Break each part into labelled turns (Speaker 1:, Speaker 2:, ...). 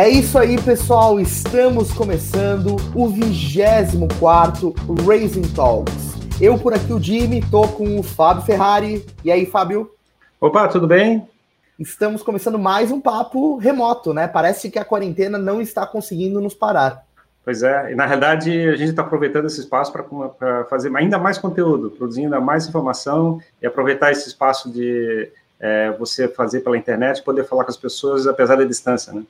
Speaker 1: É isso aí, pessoal. Estamos começando o 24 Racing Talks. Eu por aqui, o Jimmy, tô com o Fábio Ferrari. E aí, Fábio?
Speaker 2: Opa, tudo bem?
Speaker 1: Estamos começando mais um papo remoto, né? Parece que a quarentena não está conseguindo nos parar.
Speaker 2: Pois é, e na realidade a gente está aproveitando esse espaço para fazer ainda mais conteúdo, produzir ainda mais informação e aproveitar esse espaço de é, você fazer pela internet, poder falar com as pessoas apesar da distância, né?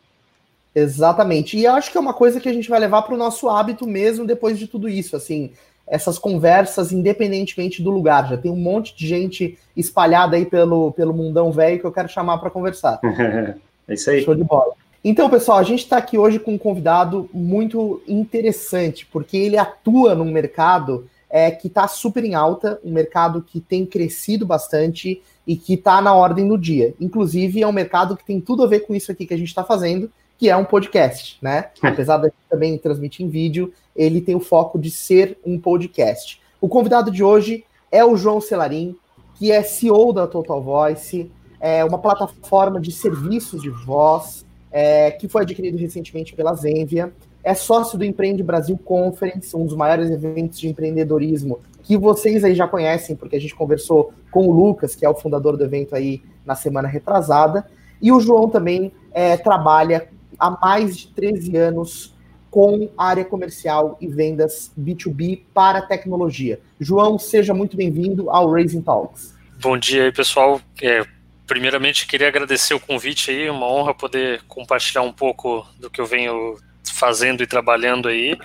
Speaker 1: Exatamente. E eu acho que é uma coisa que a gente vai levar para o nosso hábito mesmo depois de tudo isso, assim, essas conversas independentemente do lugar. Já tem um monte de gente espalhada aí pelo, pelo mundão velho que eu quero chamar para conversar.
Speaker 2: é isso aí.
Speaker 1: Show de bola. Então, pessoal, a gente está aqui hoje com um convidado muito interessante, porque ele atua num mercado é, que está super em alta, um mercado que tem crescido bastante e que está na ordem do dia. Inclusive, é um mercado que tem tudo a ver com isso aqui que a gente está fazendo, que é um podcast, né? Apesar de também transmitir em vídeo, ele tem o foco de ser um podcast. O convidado de hoje é o João Celarim, que é CEO da Total Voice, é uma plataforma de serviços de voz, é, que foi adquirido recentemente pela Zenvia. É sócio do Empreende Brasil Conference, um dos maiores eventos de empreendedorismo que vocês aí já conhecem, porque a gente conversou com o Lucas, que é o fundador do evento aí na semana retrasada. E o João também é, trabalha há mais de 13 anos com área comercial e vendas B2B para tecnologia. João, seja muito bem-vindo ao Raising Talks.
Speaker 3: Bom dia aí, pessoal. É, primeiramente, queria agradecer o convite aí, uma honra poder compartilhar um pouco do que eu venho fazendo e trabalhando aí.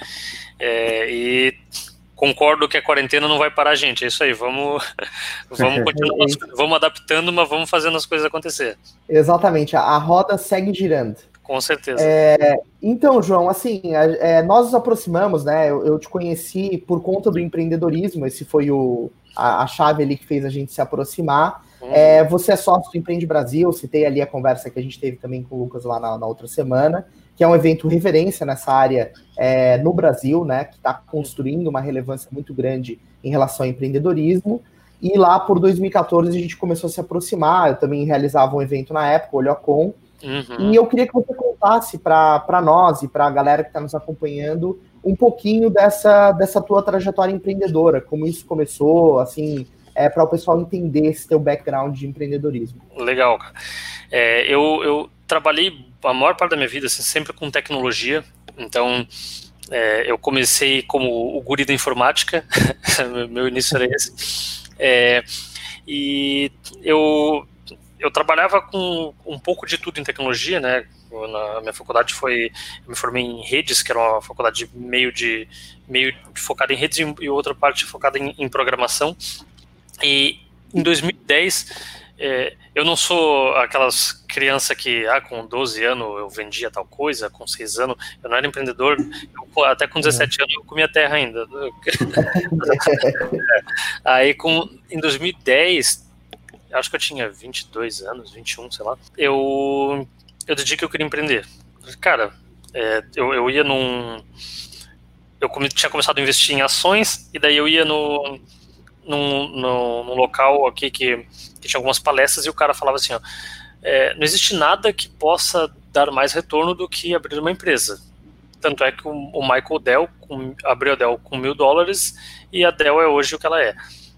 Speaker 3: É, e concordo que a quarentena não vai parar a gente. É isso aí, vamos, vamos continuar, vamos adaptando, mas vamos fazendo as coisas acontecer.
Speaker 1: Exatamente, a roda segue girando.
Speaker 3: Com certeza.
Speaker 1: É, então, João, assim, é, nós nos aproximamos, né? Eu, eu, te conheci por conta do empreendedorismo, esse foi o, a, a chave ali que fez a gente se aproximar. Uhum. É, você é sócio do Empreende Brasil, citei ali a conversa que a gente teve também com o Lucas lá na, na outra semana, que é um evento referência nessa área é, no Brasil, né? Que está construindo uma relevância muito grande em relação ao empreendedorismo. E lá por 2014 a gente começou a se aproximar, eu também realizava um evento na época, o Olhocom, Uhum. E eu queria que você contasse para nós e para a galera que está nos acompanhando um pouquinho dessa, dessa tua trajetória empreendedora, como isso começou, assim, é, para o pessoal entender esse teu background de empreendedorismo.
Speaker 3: Legal, cara. É, eu, eu trabalhei a maior parte da minha vida assim, sempre com tecnologia, então é, eu comecei como o guri da informática, meu início era esse, é, e eu eu trabalhava com um pouco de tudo em tecnologia, né? Na minha faculdade foi, eu me formei em redes, que era uma faculdade meio de meio focada em redes e outra parte focada em, em programação. E em 2010 é, eu não sou aquelas crianças que, ah, com 12 anos eu vendia tal coisa, com 6 anos eu não era empreendedor, eu, até com 17 anos eu comia terra ainda. Aí, com, em 2010, acho que eu tinha 22 anos, 21, sei lá, eu, eu decidi que eu queria empreender. Cara, é, eu, eu ia num. Eu come, tinha começado a investir em ações, e daí eu ia no, num, no, num local aqui que, que tinha algumas palestras, e o cara falava assim: ó, é, não existe nada que possa dar mais retorno do que abrir uma empresa. Tanto é que o, o Michael Dell com, abriu a Dell com mil dólares e a Dell é hoje o que ela é.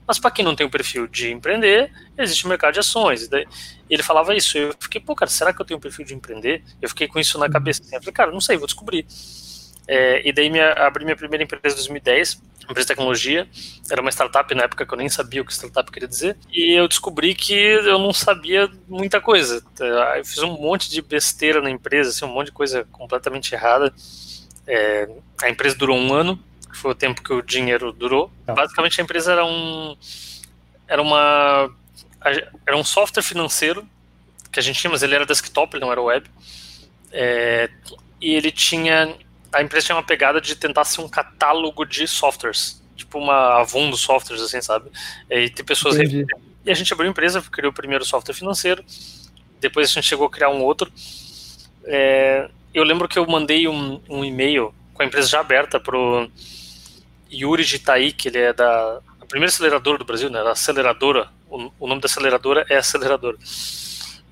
Speaker 3: Mas para quem não tem o perfil de empreender, existe o mercado de ações. E ele falava isso. Eu fiquei, pô, cara, será que eu tenho o perfil de empreender? Eu fiquei com isso na cabeça. Assim. Eu falei, cara, não sei, vou descobrir. É, e daí minha, abri minha primeira empresa em 2010, empresa de tecnologia. Era uma startup na época que eu nem sabia o que startup queria dizer. E eu descobri que eu não sabia muita coisa. Eu fiz um monte de besteira na empresa, assim, um monte de coisa completamente errada. É, a empresa durou um ano que foi o tempo que o dinheiro durou. Tá. Basicamente a empresa era um era uma era um software financeiro que a gente tinha, mas ele era desktop, ele não era web. É, e ele tinha a empresa tinha uma pegada de tentar ser um catálogo de softwares, tipo uma Avon dos softwares, assim, sabe? E tem pessoas Entendi. e a gente abriu a empresa, criou o primeiro software financeiro. Depois a gente chegou a criar um outro. É, eu lembro que eu mandei um, um e-mail com a empresa já aberta pro Yuri de Itaí, que ele é da a primeira aceleradora do Brasil, né? A aceleradora, o, o nome da aceleradora é aceleradora.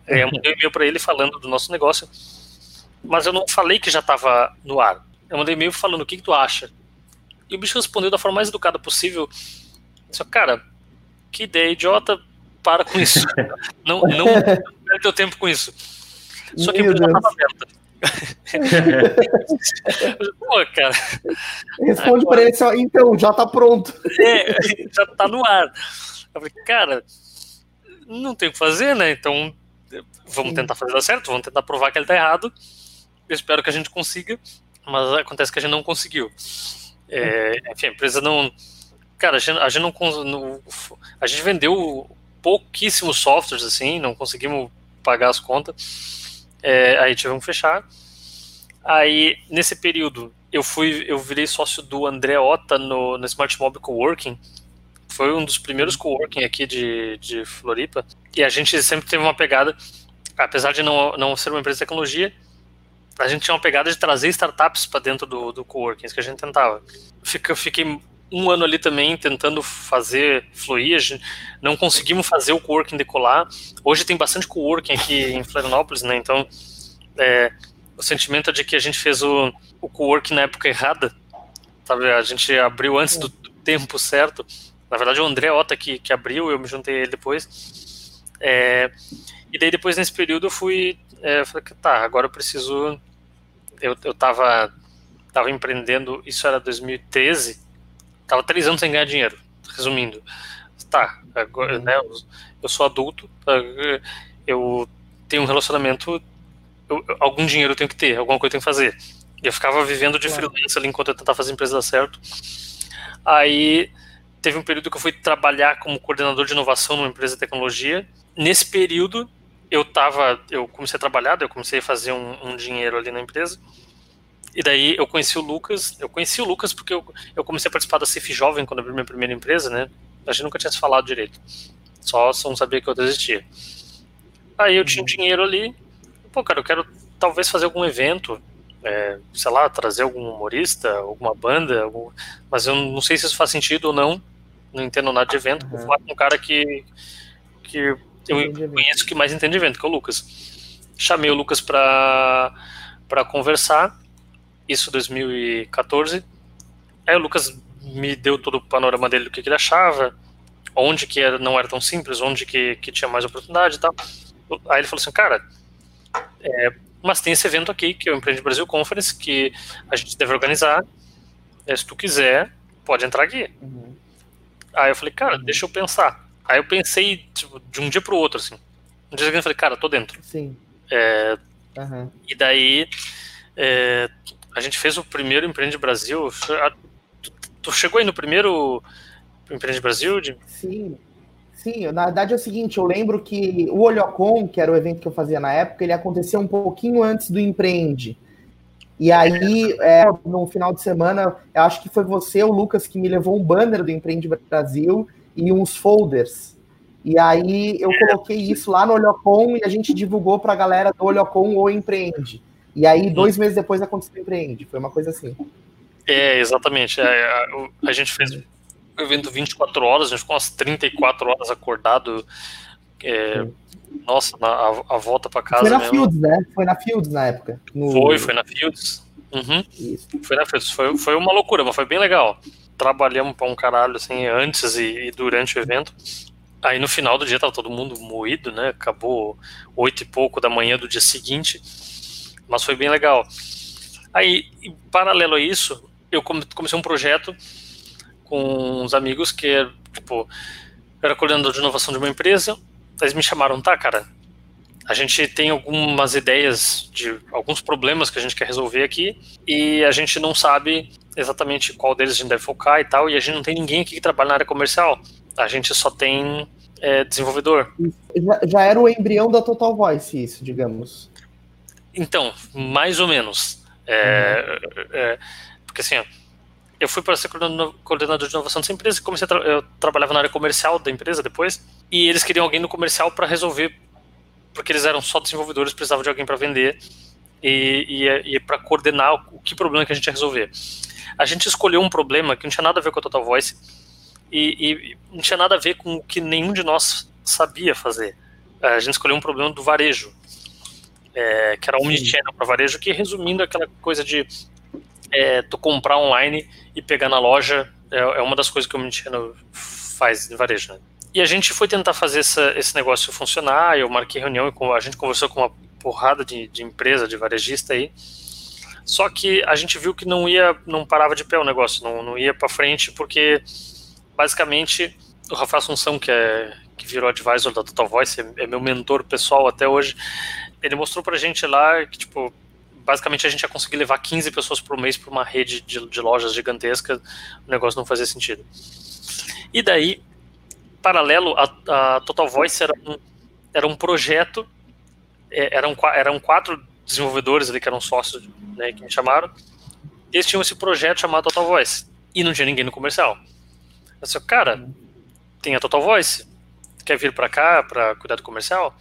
Speaker 3: É, eu mandei um e-mail para ele falando do nosso negócio. mas eu não falei que já estava no ar. Eu mandei e-mail falando o que, que tu acha. E o bicho respondeu da forma mais educada possível. Só, cara, que ideia idiota, para com isso. não, não perde teu tempo com isso. Só que a empresa estava aberta.
Speaker 1: Pô, cara. Responde para ele só, então, já tá pronto.
Speaker 3: É, já tá no ar. Eu falei, cara, não tem o que fazer, né? Então, vamos tentar fazer dar certo, vamos tentar provar que ele tá errado. Eu espero que a gente consiga, mas acontece que a gente não conseguiu. É, enfim, a empresa não. Cara, a gente, a gente não, A gente vendeu pouquíssimos softwares, assim, não conseguimos pagar as contas. É, aí tivemos que fechar. Aí, nesse período, eu fui, eu virei sócio do André Ota no, no Smart Mob Coworking. Foi um dos primeiros coworking aqui de, de Floripa. E a gente sempre teve uma pegada, apesar de não, não ser uma empresa de tecnologia, a gente tinha uma pegada de trazer startups para dentro do, do coworking, que a gente tentava. Fica, fiquei um ano ali também tentando fazer fluir, não conseguimos fazer o coworking decolar. Hoje tem bastante coworking aqui em Florianópolis, né? Então, é, o sentimento é de que a gente fez o, o coworking na época errada, sabe? A gente abriu antes do, tempo certo. Na verdade, o André Ota que, que abriu, eu me juntei ele depois. É, e daí, depois, nesse período, eu fui. É, falei, tá, agora eu preciso. Eu, eu tava, tava empreendendo, isso era 2013, tava três anos sem ganhar dinheiro, resumindo. Tá, agora, né, eu sou adulto, tá, eu tenho um relacionamento eu, algum dinheiro eu tenho que ter, alguma coisa eu tenho que fazer. E eu ficava vivendo de freelance ali enquanto eu tentava fazer a empresa dar certo. Aí teve um período que eu fui trabalhar como coordenador de inovação numa empresa de tecnologia. Nesse período eu tava, eu comecei a trabalhar, eu comecei a fazer um, um dinheiro ali na empresa. E daí eu conheci o Lucas. Eu conheci o Lucas porque eu, eu comecei a participar da CIF Jovem quando abri minha primeira empresa, né? A gente nunca tinha se falado direito. Só não sabia que eu existia. Aí eu tinha um dinheiro ali, pô, cara, eu quero talvez fazer algum evento, é, sei lá, trazer algum humorista, alguma banda, algum... mas eu não sei se isso faz sentido ou não, não entendo nada de evento, uhum. vou falar com um cara que, que eu conheço que mais entende de evento, que é o Lucas. Chamei o Lucas para conversar, isso 2014, aí o Lucas me deu todo o panorama dele do que, que ele achava, onde que era, não era tão simples, onde que, que tinha mais oportunidade e tal. Aí ele falou assim, cara, é, mas tem esse evento aqui, que é o Empreende Brasil Conference, que a gente deve organizar. É, se tu quiser, pode entrar aqui. Uhum. Aí eu falei, cara, deixa eu pensar. Aí eu pensei, tipo, de um dia pro outro, assim. Um dia seguinte eu falei, cara, tô dentro.
Speaker 1: Sim.
Speaker 3: É, uhum. E daí, é, a gente fez o primeiro Empreende Brasil. Tu, tu chegou aí no primeiro Empreende Brasil?
Speaker 1: Sim, Sim, na verdade é o seguinte, eu lembro que o Olhocon, que era o evento que eu fazia na época, ele aconteceu um pouquinho antes do Empreende. E aí, é, no final de semana, eu acho que foi você, o Lucas, que me levou um banner do Empreende Brasil e uns folders. E aí eu coloquei isso lá no Olhocon e a gente divulgou para a galera do Olhocon ou Empreende. E aí, dois meses depois, aconteceu o Empreende. Foi uma coisa assim.
Speaker 3: É, exatamente. É, a, a gente fez evento 24 horas, a gente ficou umas 34 horas acordado. É, nossa, na, a, a, volta para casa.
Speaker 1: Foi na
Speaker 3: mesmo.
Speaker 1: Fields, né? Foi na Fields na época.
Speaker 3: No... Foi, foi na Fields. Uhum. Foi na Fields. Foi, foi uma loucura, mas foi bem legal. Trabalhamos para um caralho, assim, antes e, e, durante o evento. Aí no final do dia tava todo mundo moído, né? Acabou oito e pouco da manhã do dia seguinte. Mas foi bem legal. Aí, paralelo a isso, eu comecei um projeto com uns amigos que, tipo, era coordenador de inovação de uma empresa. Eles me chamaram, tá, cara, a gente tem algumas ideias de alguns problemas que a gente quer resolver aqui e a gente não sabe exatamente qual deles a gente deve focar e tal, e a gente não tem ninguém aqui que trabalha na área comercial. A gente só tem é, desenvolvedor.
Speaker 1: Já, já, era o embrião da Total Voice, isso, digamos.
Speaker 3: Então, mais ou menos. É, é, porque assim, eu fui para ser coordenador de inovação dessa empresa, comecei tra eu trabalhava na área comercial da empresa depois, e eles queriam alguém no comercial para resolver, porque eles eram só desenvolvedores, precisavam de alguém para vender e, e, e para coordenar o, que problema que a gente ia resolver. A gente escolheu um problema que não tinha nada a ver com a Total Voice e, e não tinha nada a ver com o que nenhum de nós sabia fazer. A gente escolheu um problema do varejo. É, que era omnichannel para varejo, que resumindo aquela coisa de é, tu comprar online e pegar na loja é, é uma das coisas que o omnichannel faz em varejo, né? E a gente foi tentar fazer essa, esse negócio funcionar, eu marquei reunião e a gente conversou com uma porrada de, de empresa, de varejista aí, só que a gente viu que não ia, não parava de pé o negócio, não, não ia para frente, porque basicamente o Rafael Assunção, que, é, que virou advisor da Total Voice, é, é meu mentor pessoal até hoje, ele mostrou pra gente lá que, tipo, basicamente a gente ia conseguir levar 15 pessoas por mês para uma rede de, de, lojas gigantesca, o negócio não fazia sentido. E daí, paralelo, a, a Total Voice era um, era um projeto, é, eram, eram quatro desenvolvedores ali que eram sócios, né, que me chamaram, eles tinham esse projeto chamado Total Voice, e não tinha ninguém no comercial. Eu disse, cara, tem a Total Voice, quer vir para cá para cuidar do comercial?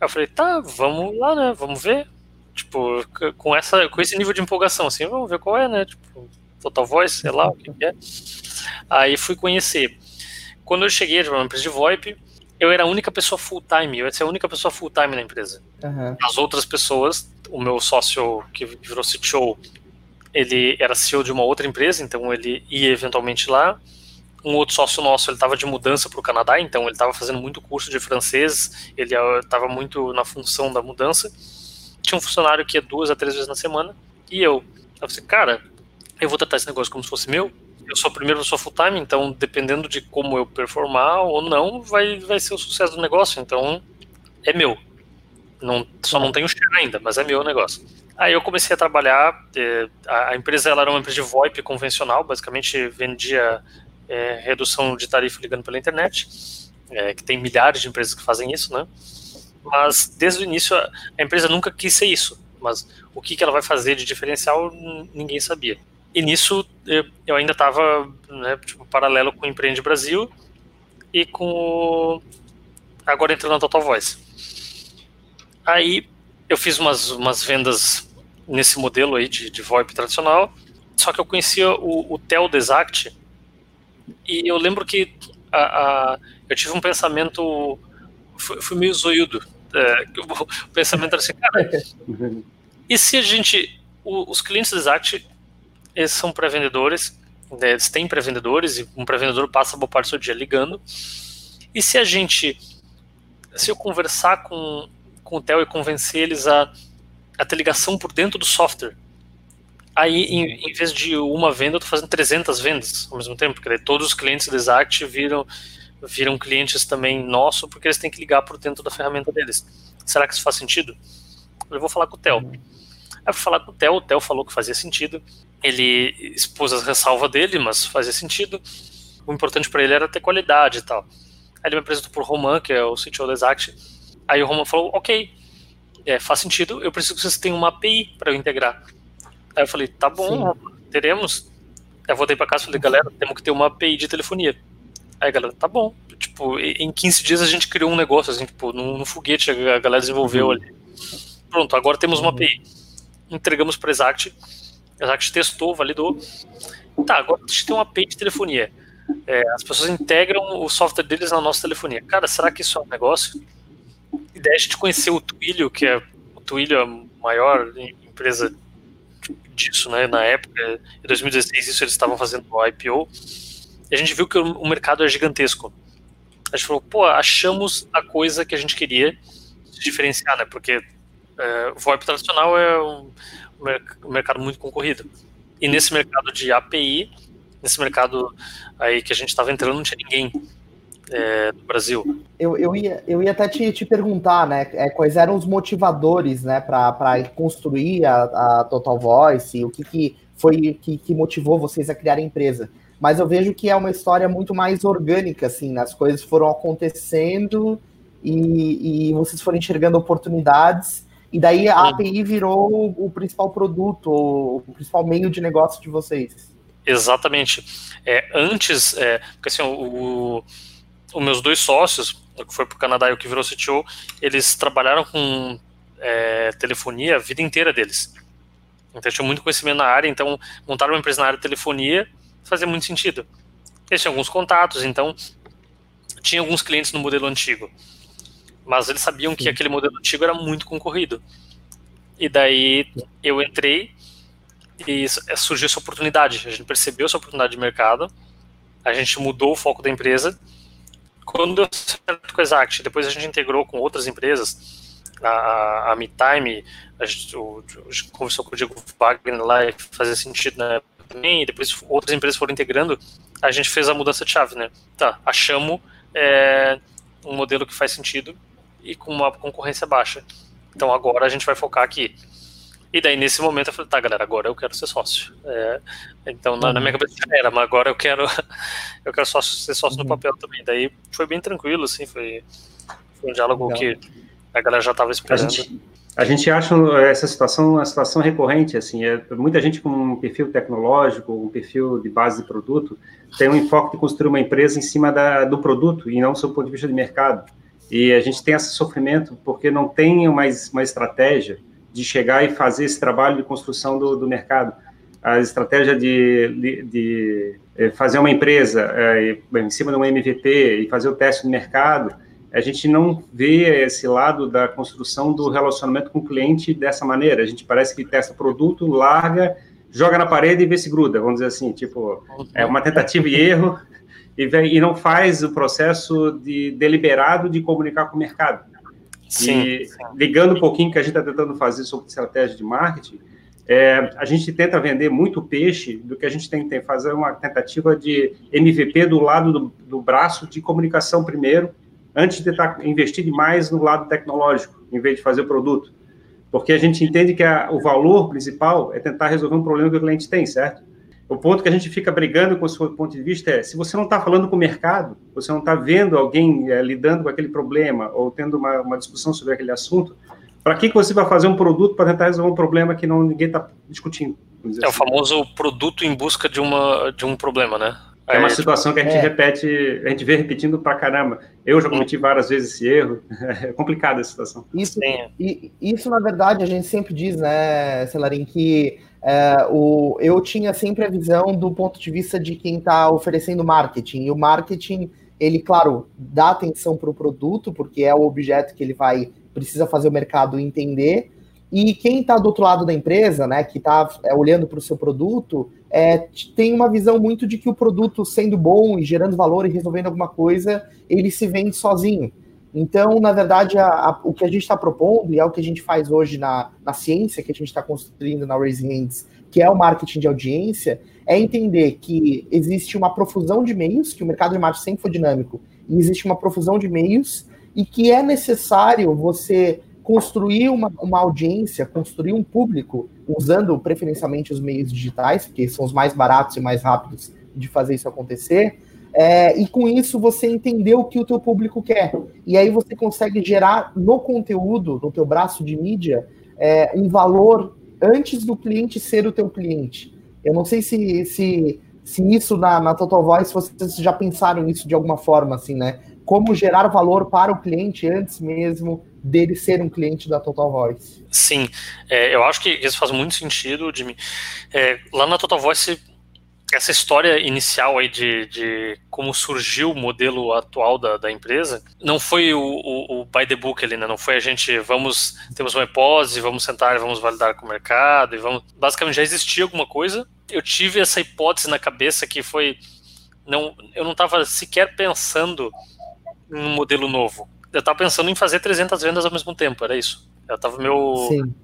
Speaker 3: Aí eu falei, tá, vamos lá, né, vamos ver, tipo, com, essa, com esse nível de empolgação, assim, vamos ver qual é, né, tipo, Total Voice, sei lá o que é. Aí fui conhecer. Quando eu cheguei de uma empresa de VoIP, eu era a única pessoa full-time, eu ia ser a única pessoa full-time na empresa. Uhum. As outras pessoas, o meu sócio que virou CTO, ele era CEO de uma outra empresa, então ele ia eventualmente lá. Um outro sócio nosso, ele estava de mudança para o Canadá, então ele estava fazendo muito curso de francês, ele estava muito na função da mudança. Tinha um funcionário que ia duas a três vezes na semana, e eu. Eu falei, cara, eu vou tratar esse negócio como se fosse meu, eu sou a primeira pessoa full time, então dependendo de como eu performar ou não, vai, vai ser o sucesso do negócio. Então é meu. Não, só não tenho share ainda, mas é meu o negócio. Aí eu comecei a trabalhar. A, a, empresa ela era uma empresa de VoIP convencional, basicamente vendia é, redução de tarifa ligando pela internet, é, que tem milhares de empresas que fazem isso, né? Mas desde o início a, a empresa nunca quis ser isso. Mas o que, que ela vai fazer de diferencial, ninguém sabia. E nisso eu ainda estava né, tipo, paralelo com o Empreende Brasil e com o... agora entrando na Total Voice. Aí eu fiz umas, umas vendas nesse modelo aí de, de VoIP tradicional, só que eu conhecia o, o Tel Desact e eu lembro que a, a, eu tive um pensamento, fui, fui meio zoiudo. É, o pensamento era assim, cara, e se a gente, o, os clientes do Exact eles são pré-vendedores, né, eles têm pré-vendedores, e um pré-vendedor passa boa parte do seu dia ligando. E se a gente, se eu conversar com, com o Theo e convencer eles a, a ter ligação por dentro do software, aí em, em vez de uma venda, eu estou fazendo 300 vendas ao mesmo tempo, porque todos os clientes do Exact viram, viram clientes também nossos, porque eles têm que ligar por dentro da ferramenta deles. Será que isso faz sentido? Eu vou falar com o Theo. Aí eu fui falar com o Theo, o Theo falou que fazia sentido ele expôs as ressalvas dele, mas fazia sentido. O importante para ele era ter qualidade e tal. Aí ele me apresentou por Roman, que é o CTO da Exact. Aí o Roman falou: Ok, é, faz sentido, eu preciso que vocês tenham uma API para eu integrar. Aí eu falei: Tá bom, teremos. Aí eu voltei para casa e falei: Galera, temos que ter uma API de telefonia. Aí a galera: Tá bom. Tipo, em 15 dias a gente criou um negócio, assim, tipo, no, no foguete a galera desenvolveu uhum. ali. Pronto, agora temos uma uhum. API. Entregamos para Exact a gente testou, validou. Tá, agora a gente tem uma API de telefonia. É, as pessoas integram o software deles na nossa telefonia. Cara, será que isso é um negócio? E daí a gente conheceu o Twilio, que é o Twilio é a maior empresa disso, né? Na época, em 2016, isso eles estavam fazendo o IPO. E a gente viu que o mercado é gigantesco. A gente falou, pô, achamos a coisa que a gente queria se diferenciar, né? Porque é, o VoIP tradicional é um, um mercado muito concorrido. E nesse mercado de API, nesse mercado aí que a gente estava entrando, não tinha ninguém é, no Brasil.
Speaker 1: Eu, eu, ia, eu ia até te, te perguntar, né, é, quais eram os motivadores, né, para construir a, a, Total Voice, o que, que foi que, que motivou vocês a criar a empresa. Mas eu vejo que é uma história muito mais orgânica, assim, né, as coisas foram acontecendo e, e vocês foram enxergando oportunidades e daí a API virou o principal produto, o principal meio de negócio de vocês.
Speaker 3: Exatamente. É, antes, é, porque assim, o, os meus dois sócios, o que foi para o Canadá e o que virou CTO, eles trabalharam com é, telefonia a vida inteira deles. Então tinham muito conhecimento na área, então montaram uma empresa na área de telefonia fazia muito sentido. Eles tinham alguns contatos, então tinha alguns clientes no modelo antigo. Mas eles sabiam que aquele modelo antigo era muito concorrido. E daí eu entrei e surgiu essa oportunidade. A gente percebeu essa oportunidade de mercado, a gente mudou o foco da empresa. Quando deu certo com Exact, depois a gente integrou com outras empresas, a, a MeTime, a gente, conversou com o Diego Wagner lá e fazia sentido né, e depois outras empresas foram integrando, a gente fez a mudança de chave, né? Tá, achamos é, um modelo que faz sentido e com uma concorrência baixa. Então agora a gente vai focar aqui. E daí, nesse momento, eu falei, tá, galera, agora eu quero ser sócio. É, então, na, na, minha uhum. cabeça já era, mas agora eu quero, eu quero sócio, ser sócio uhum. no papel também. Daí foi bem tranquilo, assim, foi, foi um diálogo Legal. que a galera já estava esperando.
Speaker 2: A gente, a gente, acha essa situação uma situação recorrente, assim, é, muita gente com um perfil tecnológico, um perfil de base de produto, tem um enfoque de construir uma empresa em cima da, do produto e não do seu ponto de vista de mercado. E a gente tem esse sofrimento porque não tem uma, uma estratégia de chegar e fazer esse trabalho de construção do, do mercado. A estratégia de, de, de eh, fazer uma empresa é, em cima de um MVP e fazer o teste no mercado, a gente não vê esse lado da construção do relacionamento com o cliente dessa maneira. A gente parece que testa produto, larga, joga na parede e vê se gruda, vamos dizer assim, tipo, é uma tentativa e erro, e, vem, e não faz o processo de deliberado de comunicar com o mercado. Sim, e ligando um pouquinho que a gente está tentando fazer sobre estratégia de marketing, é, a gente tenta vender muito peixe do que a gente tem que fazer uma tentativa de MVP do lado do, do braço de comunicação primeiro, antes de tentar investir demais no lado tecnológico, em vez de fazer o produto. Porque a gente entende que a, o valor principal é tentar resolver um problema que o cliente tem, certo? O ponto que a gente fica brigando com o seu ponto de vista é: se você não está falando com o mercado, você não está vendo alguém é, lidando com aquele problema ou tendo uma, uma discussão sobre aquele assunto, para que, que você vai fazer um produto para tentar resolver um problema que não ninguém está discutindo?
Speaker 3: É assim. o famoso produto em busca de, uma, de um problema, né?
Speaker 2: É uma situação que a gente é. repete, a gente vê repetindo pra caramba. Eu já cometi várias vezes esse erro. É complicada a situação.
Speaker 1: Isso, e, isso, na verdade, a gente sempre diz, né, Celarim, que é, o, eu tinha sempre a visão do ponto de vista de quem está oferecendo marketing. E o marketing, ele, claro, dá atenção para o produto, porque é o objeto que ele vai precisa fazer o mercado entender. E quem está do outro lado da empresa, né, que está é, olhando para o seu produto, é, tem uma visão muito de que o produto sendo bom e gerando valor e resolvendo alguma coisa, ele se vende sozinho. Então, na verdade, a, a, o que a gente está propondo, e é o que a gente faz hoje na, na ciência, que a gente está construindo na Raising Hands, que é o marketing de audiência, é entender que existe uma profusão de meios, que o mercado de marketing sempre foi dinâmico, e existe uma profusão de meios, e que é necessário você construir uma, uma audiência, construir um público, usando preferencialmente os meios digitais, porque são os mais baratos e mais rápidos de fazer isso acontecer, é, e com isso você entender o que o teu público quer. E aí você consegue gerar no conteúdo, no teu braço de mídia, é, um valor antes do cliente ser o teu cliente. Eu não sei se, se, se isso na, na Total Voice vocês já pensaram nisso de alguma forma, assim, né? Como gerar valor para o cliente antes mesmo dele ser um cliente da Total Voice.
Speaker 3: Sim, é, eu acho que isso faz muito sentido, Jimmy. É, lá na Total Voice essa história inicial aí de, de como surgiu o modelo atual da, da empresa não foi o, o, o, by the book ali, né? Não foi a gente vamos temos uma hipótese, vamos sentar, vamos validar com o mercado e vamos basicamente já existia alguma coisa. Eu tive essa hipótese na cabeça que foi não eu não estava sequer pensando em um modelo novo. Eu estava pensando em fazer 300 vendas ao mesmo tempo, era isso. Eu tava meu Sim.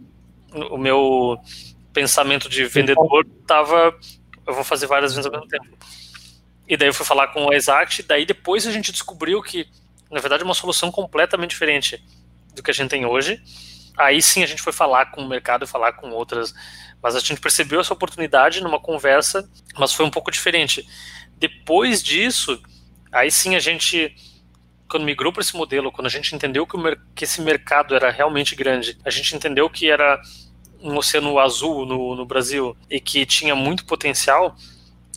Speaker 3: o meu pensamento de vendedor estava eu vou fazer várias vezes ao mesmo tempo. E daí eu fui falar com o Exact, daí depois a gente descobriu que, na verdade, é uma solução completamente diferente do que a gente tem hoje. Aí sim a gente foi falar com o mercado, falar com outras, mas a gente percebeu essa oportunidade numa conversa, mas foi um pouco diferente. Depois disso, aí sim a gente, quando migrou para esse modelo, quando a gente entendeu que, que esse mercado era realmente grande, a gente entendeu que era um oceano azul no, no Brasil e que tinha muito potencial,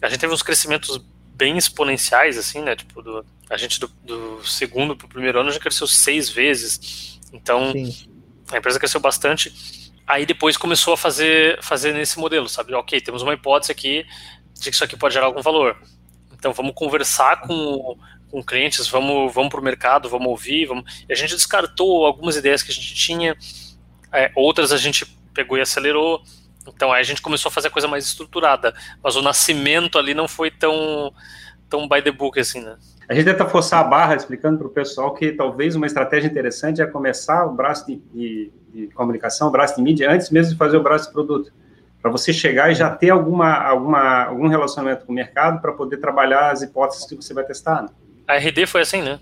Speaker 3: a gente teve uns crescimentos bem exponenciais, assim, né? Tipo, do, a gente do, do segundo para o primeiro ano já cresceu seis vezes. Então, Sim. a empresa cresceu bastante. Aí depois começou a fazer, fazer nesse modelo, sabe? Ok, temos uma hipótese aqui de que isso aqui pode gerar algum valor. Então vamos conversar com, com clientes, vamos, vamos para o mercado, vamos ouvir, vamos... E a gente descartou algumas ideias que a gente tinha, é, outras a gente pegou e acelerou, então aí a gente começou a fazer a coisa mais estruturada, mas o nascimento ali não foi tão, tão by the book assim, né?
Speaker 2: A gente tenta forçar a barra explicando para o pessoal que talvez uma estratégia interessante é começar o braço de, de, de comunicação, o braço de mídia, antes mesmo de fazer o braço de produto. Para você chegar e já ter alguma, alguma, algum relacionamento com o mercado para poder trabalhar as hipóteses que você vai testar. Né?
Speaker 3: A RD foi assim, né?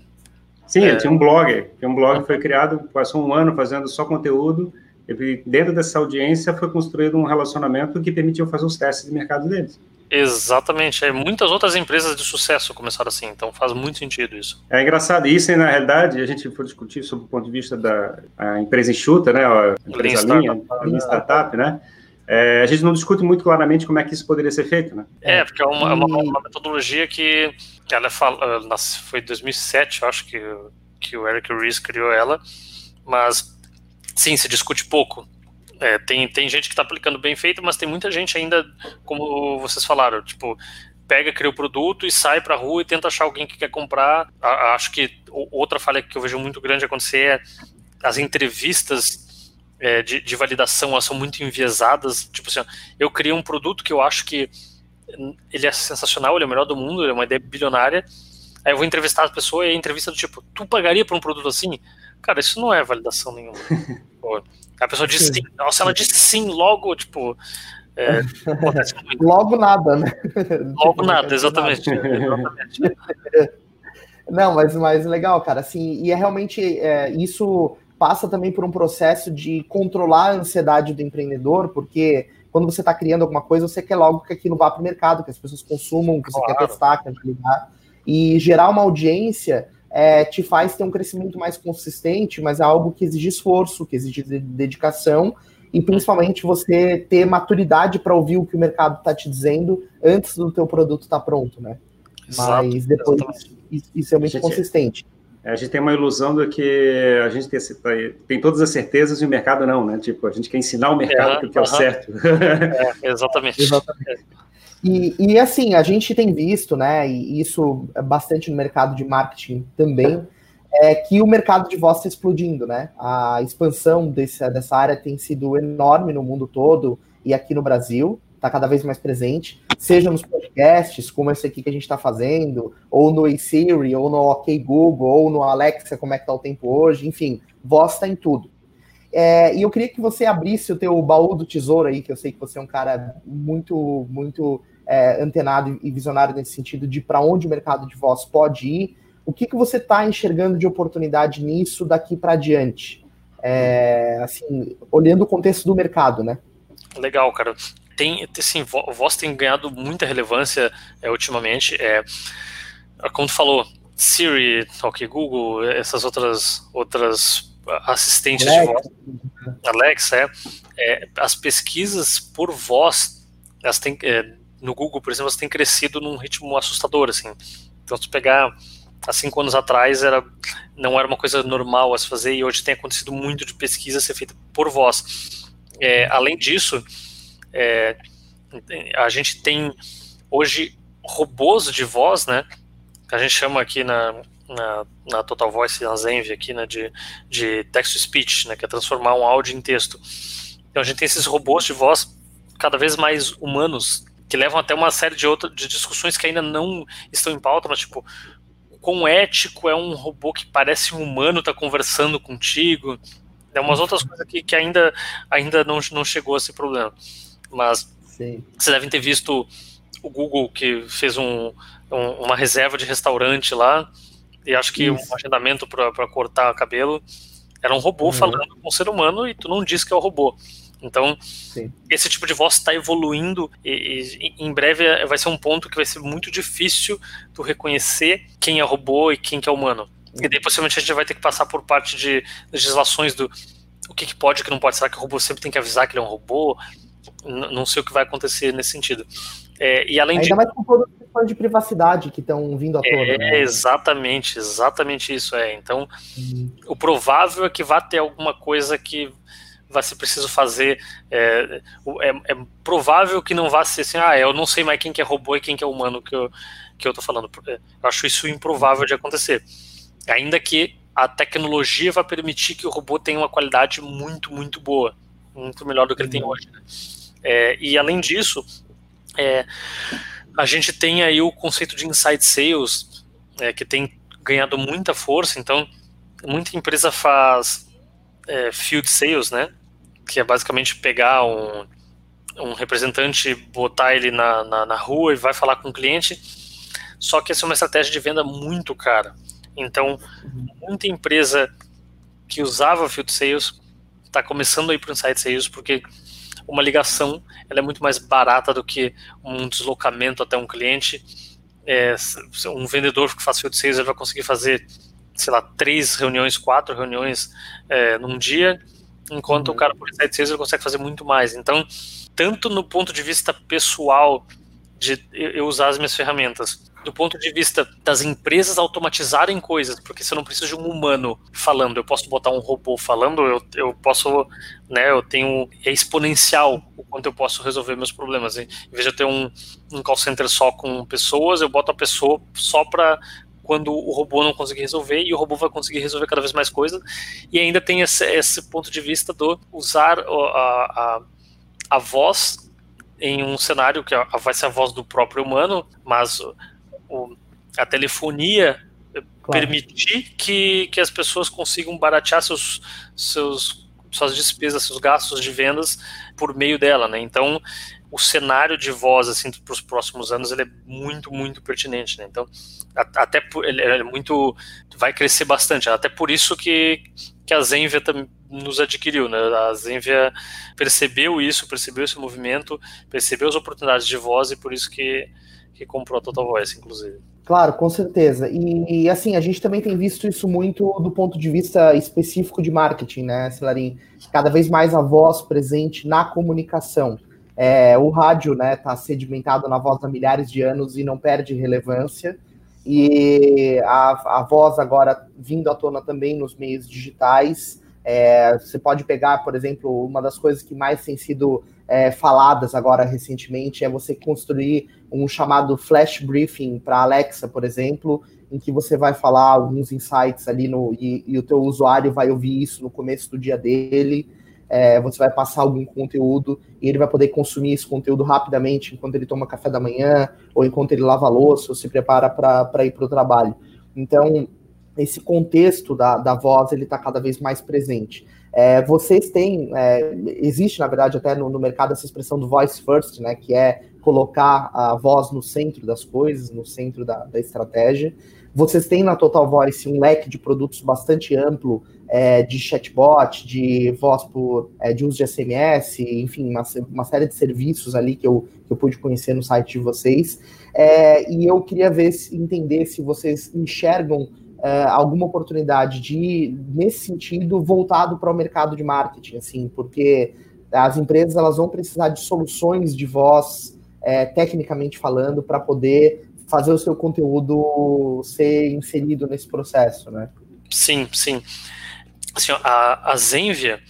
Speaker 2: Sim, é... tinha um blog. Tinha um blog que foi criado, passou um ano fazendo só conteúdo. E dentro dessa audiência foi construído um relacionamento que permitiu fazer os testes de mercado deles.
Speaker 3: Exatamente. É, muitas outras empresas de sucesso começaram assim, então faz muito sentido isso.
Speaker 2: É engraçado. Isso, na realidade, a gente foi discutir sobre o ponto de vista da empresa enxuta, né? A empresa Lean linha, startup, linha startup, né? É, a gente não discute muito claramente como é que isso poderia ser feito, né?
Speaker 3: É, porque é uma, é uma, uma metodologia que, ela fala, foi em 2007, eu acho que, que o Eric Ries criou ela, mas sim, se discute pouco. É, tem, tem gente que está aplicando bem feito, mas tem muita gente ainda, como vocês falaram, tipo, pega, cria o produto e sai para a rua e tenta achar alguém que quer comprar. acho que outra falha que eu vejo muito grande acontecer é as entrevistas é, de, de, validação elas são muito enviesadas. Tipo assim, eu criei um produto que eu acho que ele é sensacional, ele é o melhor do mundo, ele é uma ideia bilionária. Aí eu vou entrevistar a pessoa e a entrevista do tipo, tu pagaria por um produto assim? Cara, isso não é validação nenhuma. A pessoa diz sim. Nossa, ela disse sim logo, tipo. É,
Speaker 1: logo nada, né?
Speaker 3: Logo tipo, nada, exatamente. exatamente.
Speaker 1: Não, mas, mas legal, cara. Assim, e é realmente é, isso passa também por um processo de controlar a ansiedade do empreendedor, porque quando você está criando alguma coisa, você quer logo que aquilo vá para o mercado, que as pessoas consumam, que você claro. quer testar, quer ligar. E gerar uma audiência é, te faz ter um crescimento mais consistente, mas é algo que exige esforço, que exige dedicação e principalmente você ter maturidade para ouvir o que o mercado está te dizendo antes do teu produto estar tá pronto, né? Exato, mas depois isso, isso, é muito gente, consistente.
Speaker 2: É, a gente tem uma ilusão de que a gente tem, tem, todas as certezas e o mercado não, né? Tipo, a gente quer ensinar o mercado é, que é o certo.
Speaker 3: É, exatamente. exatamente.
Speaker 1: E, e, assim, a gente tem visto, né, e isso é bastante no mercado de marketing também, é que o mercado de voz está explodindo, né? A expansão desse, dessa área tem sido enorme no mundo todo e aqui no Brasil, está cada vez mais presente, seja nos podcasts, como esse aqui que a gente está fazendo, ou no eSiri, ou no OK Google, ou no Alexa, como é que tá o tempo hoje, enfim, voz está em tudo. É, e eu queria que você abrisse o teu baú do tesouro aí, que eu sei que você é um cara muito, muito é, antenado e visionário nesse sentido de para onde o mercado de voz pode ir. O que, que você está enxergando de oportunidade nisso daqui para adiante? É, assim, olhando o contexto do mercado, né?
Speaker 3: Legal, cara. Tem, assim, voz tem ganhado muita relevância é, ultimamente. É, como tu falou, Siri, OK Google, essas outras outras assistentes Alexa. de voz, Alexa, é, é, as pesquisas por voz, elas têm, é, no Google, por exemplo, elas têm crescido num ritmo assustador, assim. Então, se pegar há cinco anos atrás, era, não era uma coisa normal a se fazer, e hoje tem acontecido muito de pesquisa ser feita por voz. É, além disso, é, a gente tem hoje robôs de voz, né, que a gente chama aqui na, na, na Total Voice, na Zenv aqui, né, de, de text-to-speech, né, que é transformar um áudio em texto. Então a gente tem esses robôs de voz cada vez mais humanos que levam até uma série de outras de discussões que ainda não estão em pauta, mas tipo, quão ético é um robô que parece um humano tá conversando contigo, é umas outras uhum. coisas que, que ainda, ainda não, não chegou a esse problema. Mas Sim. vocês devem ter visto o Google que fez um, um, uma reserva de restaurante lá, e acho que Isso. um agendamento para cortar cabelo era um robô uhum. falando com um ser humano e tu não diz que é o robô. Então, Sim. esse tipo de voz está evoluindo e, e, em breve vai ser um ponto que vai ser muito difícil tu reconhecer quem é robô e quem que é humano. E daí possivelmente a gente vai ter que passar por parte de legislações do o que, que pode e o que não pode. Será que o robô sempre tem que avisar que ele é um robô? N não sei o que vai acontecer nesse sentido. É, e além
Speaker 1: Ainda
Speaker 3: de...
Speaker 1: mais com todas as questões de privacidade que estão vindo à tona.
Speaker 3: É, né? exatamente, exatamente isso. é. Então, uhum. o provável é que vá ter alguma coisa que vai ser preciso fazer. É, é, é, provável que não vá ser assim, ah, eu não sei mais quem que é robô e quem que é humano que eu, que eu tô falando. Eu acho isso improvável de acontecer. Ainda que a tecnologia vai permitir que o robô tenha uma qualidade muito, muito boa. Muito melhor do que ele tem uhum. hoje. Né? É, e além disso, é, a gente tem aí o conceito de inside sales, é, que tem ganhado muita força. Então, muita empresa faz é, field sales, né? Que é basicamente pegar um, um representante, botar ele na, na, na, rua e vai falar com o cliente. Só que essa é uma estratégia de venda muito cara. Então, muita empresa que usava field sales está começando a ir para o inside sales porque uma ligação ela é muito mais barata do que um deslocamento até um cliente. É, um vendedor que faz field sales ele vai conseguir fazer sei lá, três reuniões, quatro reuniões é, num dia, enquanto uhum. o cara por seis ele consegue fazer muito mais. Então, tanto no ponto de vista pessoal de eu usar as minhas ferramentas, do ponto de vista das empresas automatizarem coisas, porque se eu não preciso de um humano falando, eu posso botar um robô falando, eu, eu posso, né, eu tenho, é exponencial o quanto eu posso resolver meus problemas. Em vez de eu ter um, um call center só com pessoas, eu boto a pessoa só para quando o robô não conseguir resolver e o robô vai conseguir resolver cada vez mais coisas. E ainda tem esse, esse ponto de vista do usar a, a, a voz em um cenário que vai ser a voz do próprio humano, mas o, a telefonia claro. permitir que, que as pessoas consigam baratear seus, seus suas despesas, seus gastos de vendas por meio dela, né? Então, o cenário de voz assim para os próximos anos ele é muito muito pertinente né? então até ele é muito vai crescer bastante até por isso que que a Zenvia nos adquiriu né a Zenvia percebeu isso percebeu esse movimento percebeu as oportunidades de voz e por isso que que comprou a Total Voice inclusive
Speaker 1: Claro, com certeza. E, e, assim, a gente também tem visto isso muito do ponto de vista específico de marketing, né, Celarim? Cada vez mais a voz presente na comunicação. É, o rádio está né, tá sedimentado na voz há milhares de anos e não perde relevância. E a, a voz agora vindo à tona também nos meios digitais. É, você pode pegar, por exemplo, uma das coisas que mais tem sido é, faladas agora recentemente é você construir um chamado flash briefing para Alexa, por exemplo, em que você vai falar alguns insights ali no, e, e o teu usuário vai ouvir isso no começo do dia dele é, você vai passar algum conteúdo e ele vai poder consumir esse conteúdo rapidamente enquanto ele toma café da manhã, ou enquanto ele lava louça, ou se prepara para ir para o trabalho. Então, esse contexto da, da voz, ele está cada vez mais presente. É, vocês têm, é, existe na verdade até no, no, mercado essa expressão do voice first, né, que é colocar a voz no centro das coisas, no centro da, da estratégia. Vocês têm na Total Voice um leque de produtos bastante amplo é, de chatbot, de voz por é, de uso de SMS, enfim, uma, uma, série de serviços ali que eu, que eu pude conhecer no site de vocês. É, e eu queria ver entender se vocês enxergam é, alguma oportunidade de, nesse sentido, voltado para o mercado de marketing, assim, porque as empresas elas vão precisar de soluções de voz, é, tecnicamente falando, para poder fazer o seu conteúdo ser inserido nesse processo, né?
Speaker 3: Sim, sim assim, a, a Zenvia,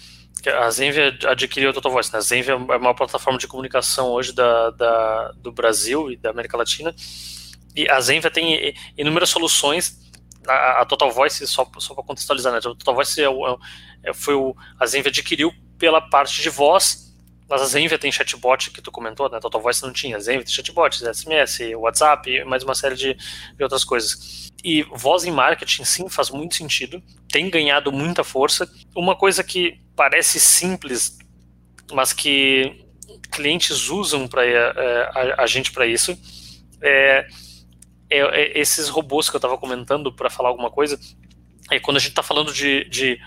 Speaker 3: a Zenvia adquiriu a Total Voice, né? A Zenvia é uma plataforma de comunicação hoje da, da, do Brasil e da América Latina, e a Zenvia tem inúmeras soluções, a, a Total Voice, só, só para contextualizar, né? A Total Voice é, o, é, foi o, a Zenvia adquiriu pela parte de voz, mas a Zenvia tem chatbot que tu comentou, né? Total Voice não tinha. Zenvia tem chatbot, SMS, WhatsApp mais uma série de, de outras coisas. E voz em marketing, sim, faz muito sentido. Tem ganhado muita força. Uma coisa que parece simples, mas que clientes usam para é, a, a, gente para isso, é, é, é, esses robôs que eu estava comentando para falar alguma coisa. É quando a gente está falando de, de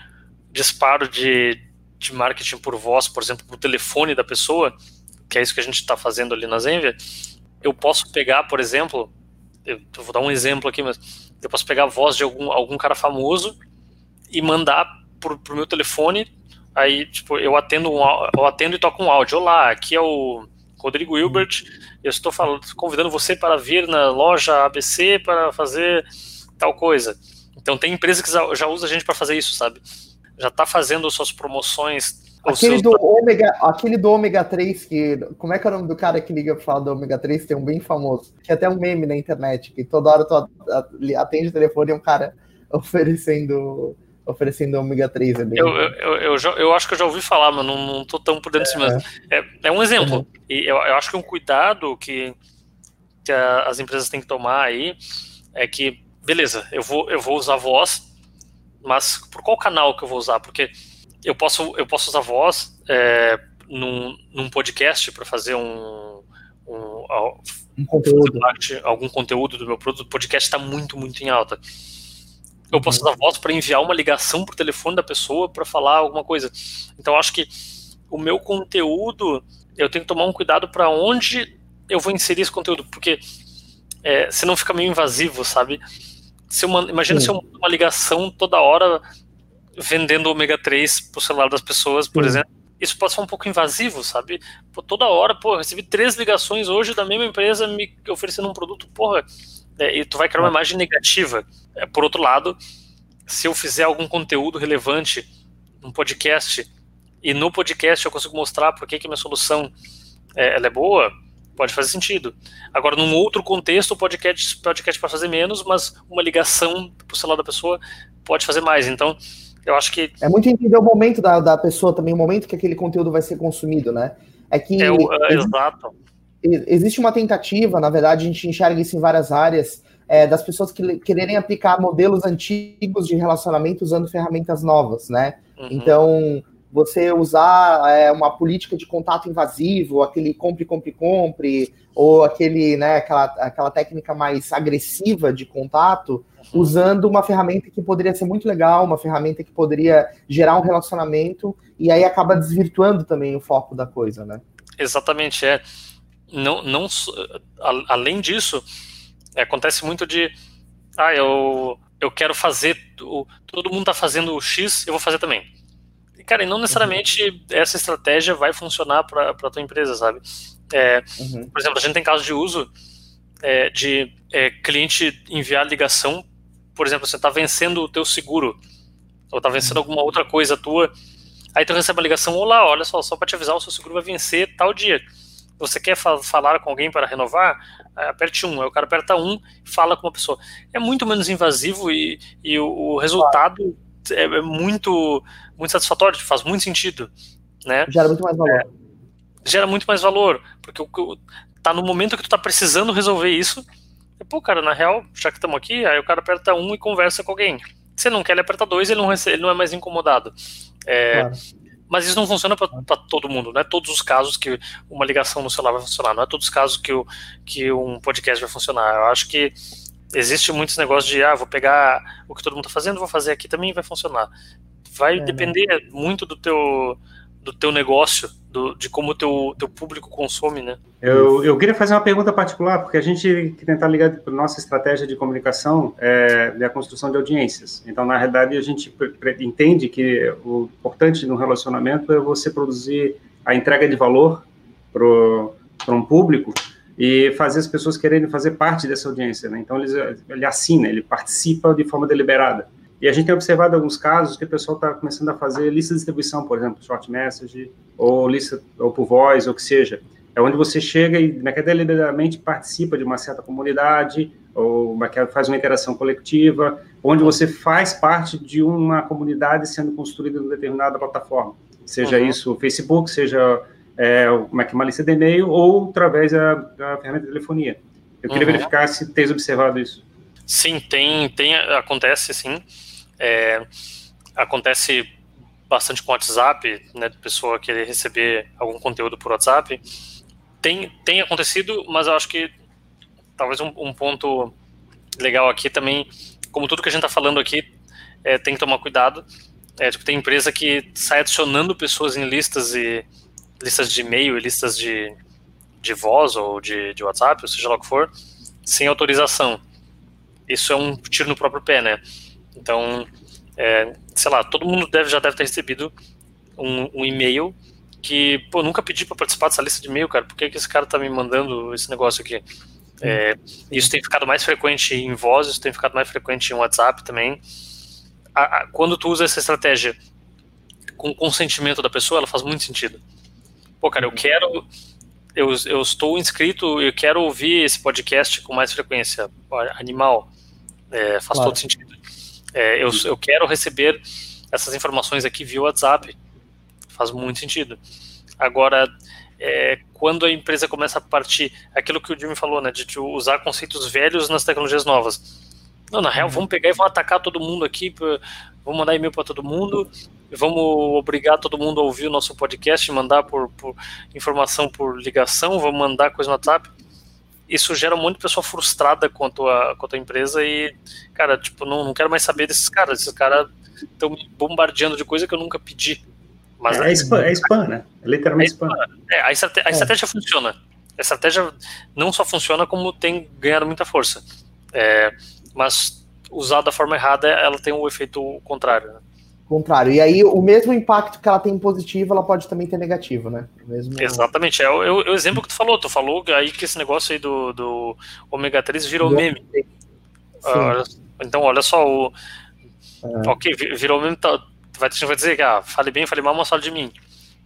Speaker 3: disparo de, de marketing por voz, por exemplo, por telefone da pessoa, que é isso que a gente está fazendo ali na Zenvia, eu posso pegar, por exemplo, eu vou dar um exemplo aqui, mas eu posso pegar a voz de algum, algum cara famoso e mandar pro, pro meu telefone. Aí, tipo, eu atendo, um, eu atendo e toco um áudio. Olá, aqui é o Rodrigo Hilbert. Eu estou falando, convidando você para vir na loja ABC para fazer tal coisa. Então tem empresa que já usa a gente para fazer isso, sabe? Já está fazendo suas promoções
Speaker 1: Aquele do, ômega, aquele do ômega 3, que. Como é que é o nome do cara que liga pra falar do ômega 3? Tem um bem famoso. Que é até um meme na internet, que toda hora tu atende o telefone e um cara oferecendo oferecendo ômega 3
Speaker 3: ali. Eu, eu, eu, eu, acho que eu já ouvi falar, mas não, não tô tão por dentro é. mesmo. É, é um exemplo. Uhum. E eu, eu, acho que um cuidado que, que a, as empresas têm que tomar aí é que, beleza, eu vou, eu vou usar voz, mas por qual canal que eu vou usar? Porque eu posso, eu posso usar voz é, num, num podcast para fazer um, um,
Speaker 1: um conteúdo.
Speaker 3: Parte, algum conteúdo do meu produto. O podcast está muito, muito em alta eu posso usar voz para enviar uma ligação para o telefone da pessoa para falar alguma coisa. Então acho que o meu conteúdo eu tenho que tomar um cuidado para onde eu vou inserir esse conteúdo, porque é, senão fica meio invasivo, sabe? Se eu, imagina Sim. se eu mando uma ligação toda hora vendendo ômega 3 pro celular das pessoas, por Sim. exemplo. Isso pode ser um pouco invasivo, sabe? Pô, toda hora, pô, recebi três ligações hoje da mesma empresa me oferecendo um produto, porra, é, e tu vai criar uma imagem negativa. É, por outro lado, se eu fizer algum conteúdo relevante num podcast e no podcast eu consigo mostrar por que, que minha solução é, ela é boa, pode fazer sentido. Agora, num outro contexto, o podcast, podcast pode fazer menos, mas uma ligação para o celular da pessoa pode fazer mais. Então, eu acho que.
Speaker 1: É muito entender o momento da, da pessoa também, o momento que aquele conteúdo vai ser consumido, né? É que.
Speaker 3: É o, é, exato
Speaker 1: existe uma tentativa, na verdade, a gente enxerga isso em várias áreas, é, das pessoas que quererem aplicar modelos antigos de relacionamento usando ferramentas novas, né? Uhum. Então, você usar é, uma política de contato invasivo, aquele compre, compre, compre, ou aquele, né, aquela, aquela técnica mais agressiva de contato, uhum. usando uma ferramenta que poderia ser muito legal, uma ferramenta que poderia gerar um relacionamento, e aí acaba desvirtuando também o foco da coisa, né?
Speaker 3: Exatamente, é não, não além disso, acontece muito de ah, eu, eu quero fazer, todo mundo está fazendo o X, eu vou fazer também. Cara, e não necessariamente uhum. essa estratégia vai funcionar para a tua empresa, sabe? É, uhum. Por exemplo, a gente tem casos de uso é, de é, cliente enviar ligação, por exemplo, você está vencendo o teu seguro, ou está vencendo uhum. alguma outra coisa tua, aí tu recebe uma ligação, olá, olha só, só para te avisar, o seu seguro vai vencer tal dia você quer fa falar com alguém para renovar? É, aperte um. Aí o cara aperta um fala com uma pessoa. É muito menos invasivo e, e o, o resultado é, é, muito, muito satisfatório, faz muito sentido. Né?
Speaker 1: Gera muito mais valor. É,
Speaker 3: gera muito mais valor, porque o, tá no momento que tu tá precisando resolver isso. E, pô, cara, na real, já que estamos aqui, aí o cara aperta um e conversa com alguém. Se não quer, ele aperta dois, ele não, recebe, ele não é mais incomodado. É, claro. Mas isso não funciona para todo mundo, não é todos os casos que uma ligação no celular vai funcionar, não é todos os casos que, o, que um podcast vai funcionar. Eu acho que existe muitos negócios de, ah, vou pegar o que todo mundo está fazendo, vou fazer aqui também vai funcionar. Vai é, né? depender né? muito do teu, do teu negócio, do, de como o teu, teu público consome, né?
Speaker 2: Eu, eu queria fazer uma pergunta particular, porque a gente tentar ligar para nossa estratégia de comunicação é, é a construção de audiências. Então, na realidade, a gente entende que o importante no relacionamento é você produzir a entrega de valor para um público e fazer as pessoas quererem fazer parte dessa audiência. Né? Então, ele, ele assina, ele participa de forma deliberada. E a gente tem observado alguns casos que o pessoal está começando a fazer lista de distribuição, por exemplo, short message, ou lista, ou por voz, ou o que seja. É onde você chega e, deliberadamente, participa de uma certa comunidade, ou faz uma interação coletiva, onde você faz parte de uma comunidade sendo construída em determinada plataforma. Seja uhum. isso o Facebook, seja é, uma, uma lista de e-mail, ou através da, da ferramenta de telefonia. Eu queria uhum. verificar se tens observado isso.
Speaker 3: Sim, tem, tem acontece sim. É, acontece bastante com o WhatsApp, né, pessoa querer receber algum conteúdo por WhatsApp. Tem, tem acontecido, mas eu acho que talvez um, um ponto legal aqui também, como tudo que a gente está falando aqui, é, tem que tomar cuidado. É, tipo, tem empresa que sai adicionando pessoas em listas e listas de e-mail e listas de, de voz ou de, de WhatsApp, ou seja lá o que for, sem autorização. Isso é um tiro no próprio pé, né? Então, é, sei lá, todo mundo deve, já deve ter recebido um, um e-mail que, pô, nunca pedi para participar dessa lista de e-mail, cara. Por que, que esse cara tá me mandando esse negócio aqui? É, isso tem ficado mais frequente em voz, isso tem ficado mais frequente em WhatsApp também. A, a, quando tu usa essa estratégia com consentimento da pessoa, ela faz muito sentido. Pô, cara, eu quero. Eu, eu estou inscrito, eu quero ouvir esse podcast com mais frequência. Animal. É, faz claro. todo sentido. É, eu, eu quero receber essas informações aqui via WhatsApp. Faz muito sentido. Agora, é, quando a empresa começa a partir, aquilo que o Jimmy falou, né, de usar conceitos velhos nas tecnologias novas. Não, na real, uhum. vamos pegar e vamos atacar todo mundo aqui, vamos mandar e-mail para todo mundo, vamos obrigar todo mundo a ouvir o nosso podcast, mandar por, por, informação por ligação, vamos mandar coisa no WhatsApp. Isso gera um monte de pessoa frustrada quanto a, quanto a empresa e, cara, tipo, não, não quero mais saber desses caras. Esses caras estão me bombardeando de coisa que eu nunca pedi.
Speaker 2: Mas é, é, spam, é spam, né? É literalmente é spam. spam.
Speaker 3: É, a, estratégia, a é. estratégia funciona. A estratégia não só funciona, como tem ganhado muita força. É, mas usada da forma errada, ela tem o um efeito contrário. Né?
Speaker 1: Contrário. E aí, o mesmo impacto que ela tem positivo, ela pode também ter negativo, né?
Speaker 3: Mesmo... Exatamente. É o, é o, exemplo que tu falou. Tu falou aí que esse negócio aí do, do ômega 3 virou meme. Ah, então, olha só, o. É. Ok, virou meme. Tá, vai, vai dizer que ah, fale bem, fale mal, mas fale de mim.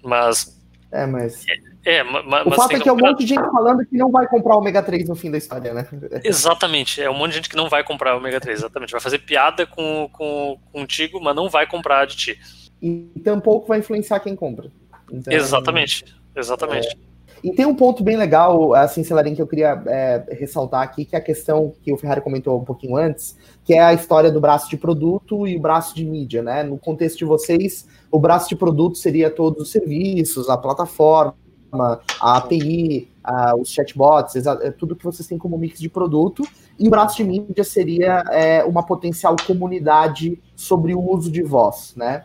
Speaker 3: Mas.
Speaker 1: É, mas.
Speaker 3: É, mas,
Speaker 1: o fato é que é um monte de gente falando que não vai comprar o ômega 3 no fim da história, né?
Speaker 3: Exatamente, é um monte de gente que não vai comprar o ômega 3, exatamente. Vai fazer piada com, com, contigo, mas não vai comprar de ti.
Speaker 1: E tampouco vai influenciar quem compra.
Speaker 3: Então, exatamente, exatamente. É...
Speaker 1: E tem um ponto bem legal, assim, Celarin, que eu queria é, ressaltar aqui, que é a questão que o Ferrari comentou um pouquinho antes, que é a história do braço de produto e o braço de mídia, né? No contexto de vocês, o braço de produto seria todos os serviços, a plataforma, a API, a, os chatbots, é tudo que vocês têm como mix de produto. E o braço de mídia seria é, uma potencial comunidade sobre o uso de voz, né?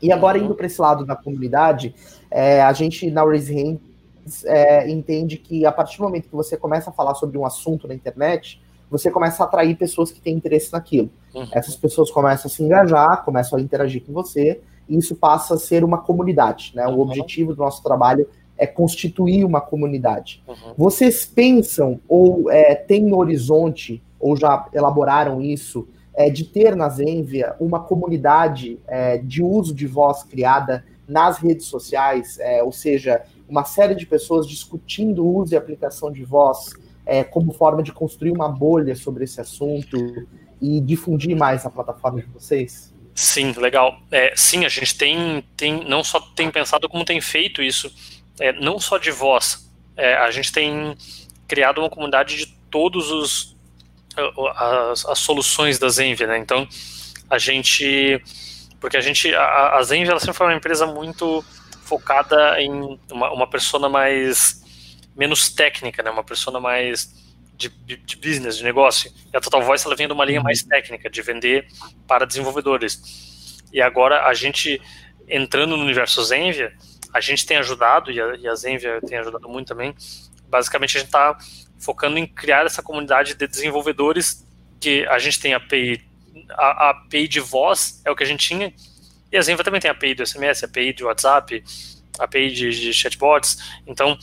Speaker 1: E agora, indo para esse lado da comunidade, é, a gente na Raise Hands é, entende que a partir do momento que você começa a falar sobre um assunto na internet, você começa a atrair pessoas que têm interesse naquilo. Uhum. Essas pessoas começam a se engajar, começam a interagir com você, e isso passa a ser uma comunidade. Né? Uhum. O objetivo do nosso trabalho é constituir uma comunidade. Uhum. Vocês pensam ou é, têm no horizonte, ou já elaboraram isso, é, de ter na Zenvia uma comunidade é, de uso de voz criada nas redes sociais, é, ou seja, uma série de pessoas discutindo o uso e aplicação de voz é, como forma de construir uma bolha sobre esse assunto e difundir mais a plataforma de vocês?
Speaker 3: Sim, legal. É, sim, a gente tem, tem não só tem pensado como tem feito isso, é, não só de voz. É, a gente tem criado uma comunidade de todos os as, as soluções da Zenvia, né? Então a gente porque a gente a, a Zenvia ela sempre foi uma empresa muito focada em uma, uma persona mais menos técnica, né? Uma persona mais de, de, business, de negócio. E a Total Voice ela vem de uma linha mais técnica, de vender para desenvolvedores. E agora a gente entrando no universo Zenvia, a gente tem ajudado e a, e a Zenvia tem ajudado muito também. Basicamente a gente está focando em criar essa comunidade de desenvolvedores que a gente tem API, a, a API de voz é o que a gente tinha e a Zenva também tem API do SMS, API do WhatsApp, API de, de chatbots. Então,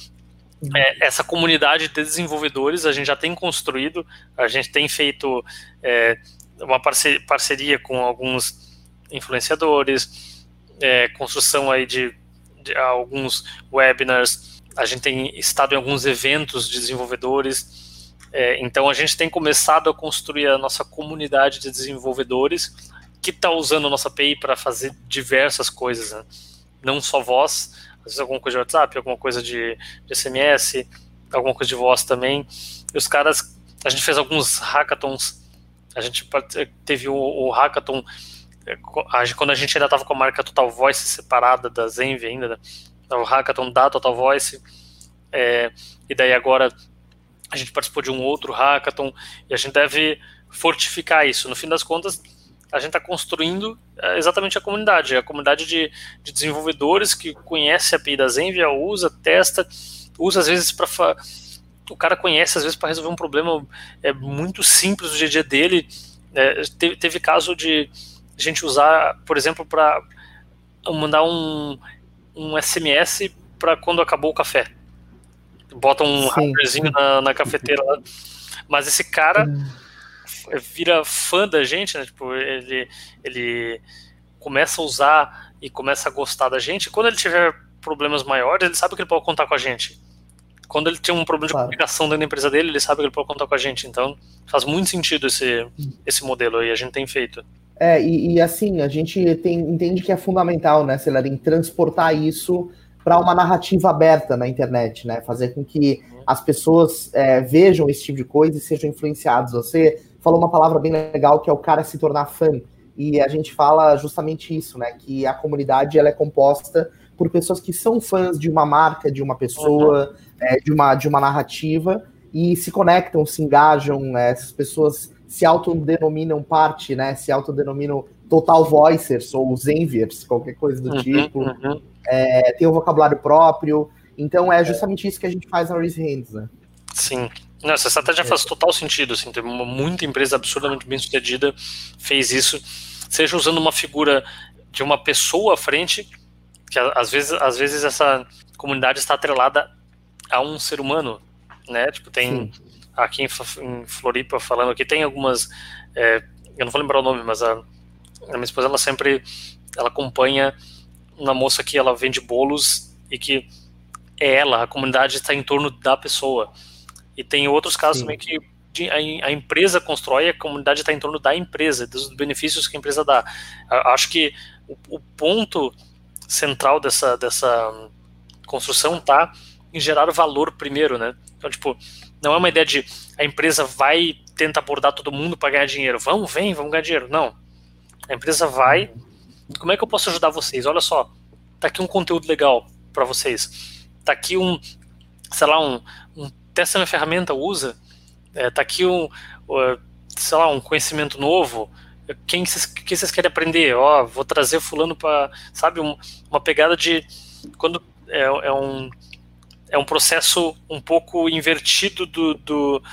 Speaker 3: é, essa comunidade de desenvolvedores a gente já tem construído, a gente tem feito é, uma parceria, parceria com alguns influenciadores, é, construção aí de, alguns webinars, a gente tem estado em alguns eventos de desenvolvedores, é, então a gente tem começado a construir a nossa comunidade de desenvolvedores que está usando a nossa API para fazer diversas coisas, né? não só voz, às vezes alguma coisa de WhatsApp, alguma coisa de, de SMS, alguma coisa de voz também. E os caras, a gente fez alguns hackathons, a gente teve o, o hackathon quando a gente ainda estava com a marca Total Voice separada da Zenvia ainda, né? o hackathon da Total Voice, é, e daí agora a gente participou de um outro hackathon, e a gente deve fortificar isso. No fim das contas, a gente está construindo é, exatamente a comunidade, a comunidade de, de, desenvolvedores que conhece a API da Zenvia, usa, testa, usa às vezes para o cara conhece às vezes para resolver um problema é muito simples do dia a dia dele. É, teve, teve caso de gente usar, por exemplo, para mandar um, um SMS para quando acabou o café. Bota um hardwarezinho na, na cafeteira lá. Mas esse cara hum vira fã da gente, né? Tipo, ele, ele começa a usar e começa a gostar da gente, quando ele tiver problemas maiores, ele sabe que ele pode contar com a gente. Quando ele tem um problema de claro. comunicação dentro da empresa dele, ele sabe que ele pode contar com a gente. Então, faz muito sentido esse, esse modelo aí, a gente tem feito.
Speaker 1: É, e, e assim, a gente tem, entende que é fundamental, né, Celarim, transportar isso para uma narrativa aberta na internet, né? Fazer com que as pessoas é, vejam esse tipo de coisa e sejam influenciados. Você falou uma palavra bem legal que é o cara se tornar fã. E a gente fala justamente isso, né? Que a comunidade ela é composta por pessoas que são fãs de uma marca, de uma pessoa, uhum. é, de, uma, de uma narrativa, e se conectam, se engajam, é, essas pessoas se autodenominam parte, né? Se autodenominam total voicers ou zenviers, qualquer coisa do uhum, tipo. Uhum. É, tem um vocabulário próprio. Então é justamente isso que a gente faz na Raise Hands, né?
Speaker 3: Sim. Não, essa estratégia faz total sentido, assim, tem uma, muita empresa absurdamente bem sucedida fez isso, seja usando uma figura de uma pessoa à frente, que às vezes, às vezes essa comunidade está atrelada a um ser humano, né? Tipo, tem Sim. Aqui em, Floripa falando aqui, tem algumas, é, eu não vou lembrar o nome, mas a, a minha esposa, ela sempre, ela acompanha uma moça que ela vende bolos e que é ela, a comunidade está em torno da pessoa. E tem outros casos Sim. também que a, empresa constrói, a comunidade está em torno da empresa, dos benefícios que a empresa dá. Acho que o, o ponto central dessa, dessa construção está em gerar valor primeiro, né? Então, tipo, não é uma ideia de a empresa vai tentar abordar todo mundo para ganhar dinheiro. Vamos, vem, vamos ganhar dinheiro. Não. A empresa vai. Como é que eu posso ajudar vocês? Olha só, tá aqui um conteúdo legal para vocês. Tá aqui um, sei lá, um, um testa minha ferramenta, usa. É, tá aqui um, sei lá, um conhecimento novo. Quem vocês, que vocês querem aprender? Ó, vou trazer fulano para, sabe, um, uma pegada de quando é, é, um é um processo um pouco invertido do, do,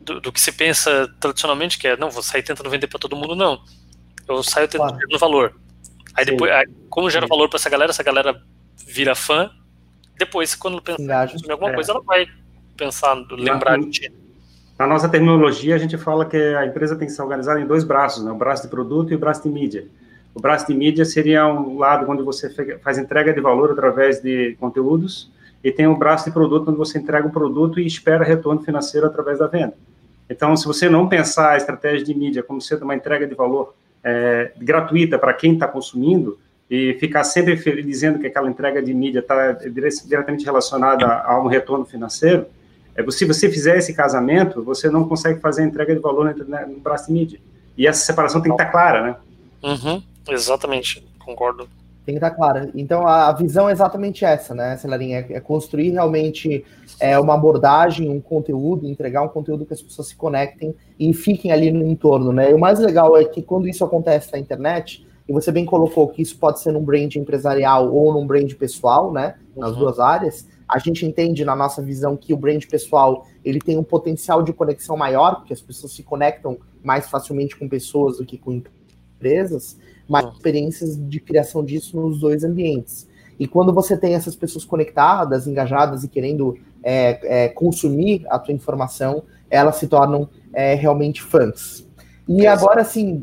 Speaker 3: do, do que se pensa tradicionalmente, que é não, vou sair tentando vender para todo mundo, não. Eu saio tentando claro. no valor. Aí Sim. depois, aí, como gera valor para essa galera, essa galera vira fã. Depois, quando pensar em alguma é. coisa, ela vai pensar, lembrar de ti.
Speaker 2: Na nossa terminologia, a gente fala que a empresa tem que ser organizada em dois braços, né? o braço de produto e o braço de mídia. O braço de mídia seria um lado onde você faz entrega de valor através de conteúdos, e tem o braço de produto onde você entrega o produto e espera retorno financeiro através da venda. Então, se você não pensar a estratégia de mídia como sendo uma entrega de valor é, gratuita para quem está consumindo, e ficar sempre dizendo que aquela entrega de mídia está diretamente relacionada a um retorno financeiro, é, se você fizer esse casamento, você não consegue fazer a entrega de valor no braço de mídia. E essa separação tem que estar tá clara, né?
Speaker 3: Uhum, exatamente, concordo.
Speaker 1: Tem que estar tá clara. Então, a visão é exatamente essa, né, Celarinha? É, é construir realmente é, uma abordagem, um conteúdo, entregar um conteúdo que as pessoas se conectem e fiquem ali no entorno, né? E o mais legal é que quando isso acontece na internet, e você bem colocou que isso pode ser num brand empresarial ou num brand pessoal, né? Nas uhum. duas áreas. A gente entende na nossa visão que o brand pessoal ele tem um potencial de conexão maior, porque as pessoas se conectam mais facilmente com pessoas do que com empresas, mas uhum. experiências de criação disso nos dois ambientes. E quando você tem essas pessoas conectadas, engajadas e querendo é, é, consumir a tua informação, elas se tornam é, realmente fãs. E agora, assim,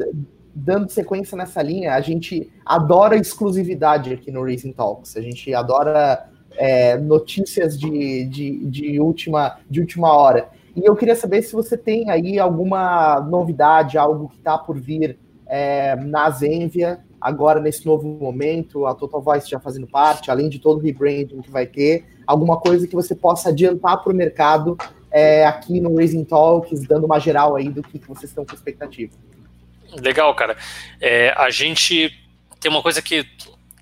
Speaker 1: dando sequência nessa linha, a gente adora exclusividade aqui no Racing Talks. A gente adora é, notícias de, de, de, última, de última hora. E eu queria saber se você tem aí alguma novidade, algo que está por vir é, na Zenvia, agora nesse novo momento, a Total Voice já fazendo parte, além de todo o rebranding que vai ter, alguma coisa que você possa adiantar para o mercado é, aqui no Raising Talks, dando uma geral aí do que, vocês estão com expectativa.
Speaker 3: Legal, cara. É, a gente tem uma coisa que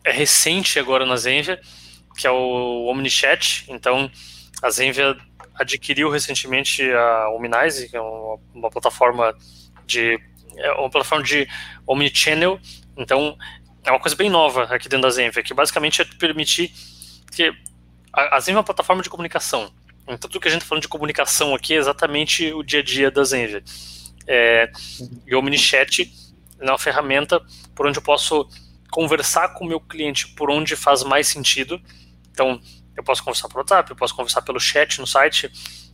Speaker 3: é recente agora na Zenvia, que é o OmniChat. Então, a Zenvia adquiriu recentemente a Omnize, que é uma, uma plataforma de é uma plataforma de omnichannel. Então, é uma coisa bem nova aqui dentro da Zenvia, que basicamente é permitir que a, a Zenvia é uma plataforma de comunicação. Então, tudo que a gente está falando de comunicação aqui é exatamente o dia a dia da Zenvia. É, e o OmniChat é uma ferramenta por onde eu posso conversar com o meu cliente por onde faz mais sentido. Então, eu posso conversar pelo WhatsApp, eu posso conversar pelo chat no site,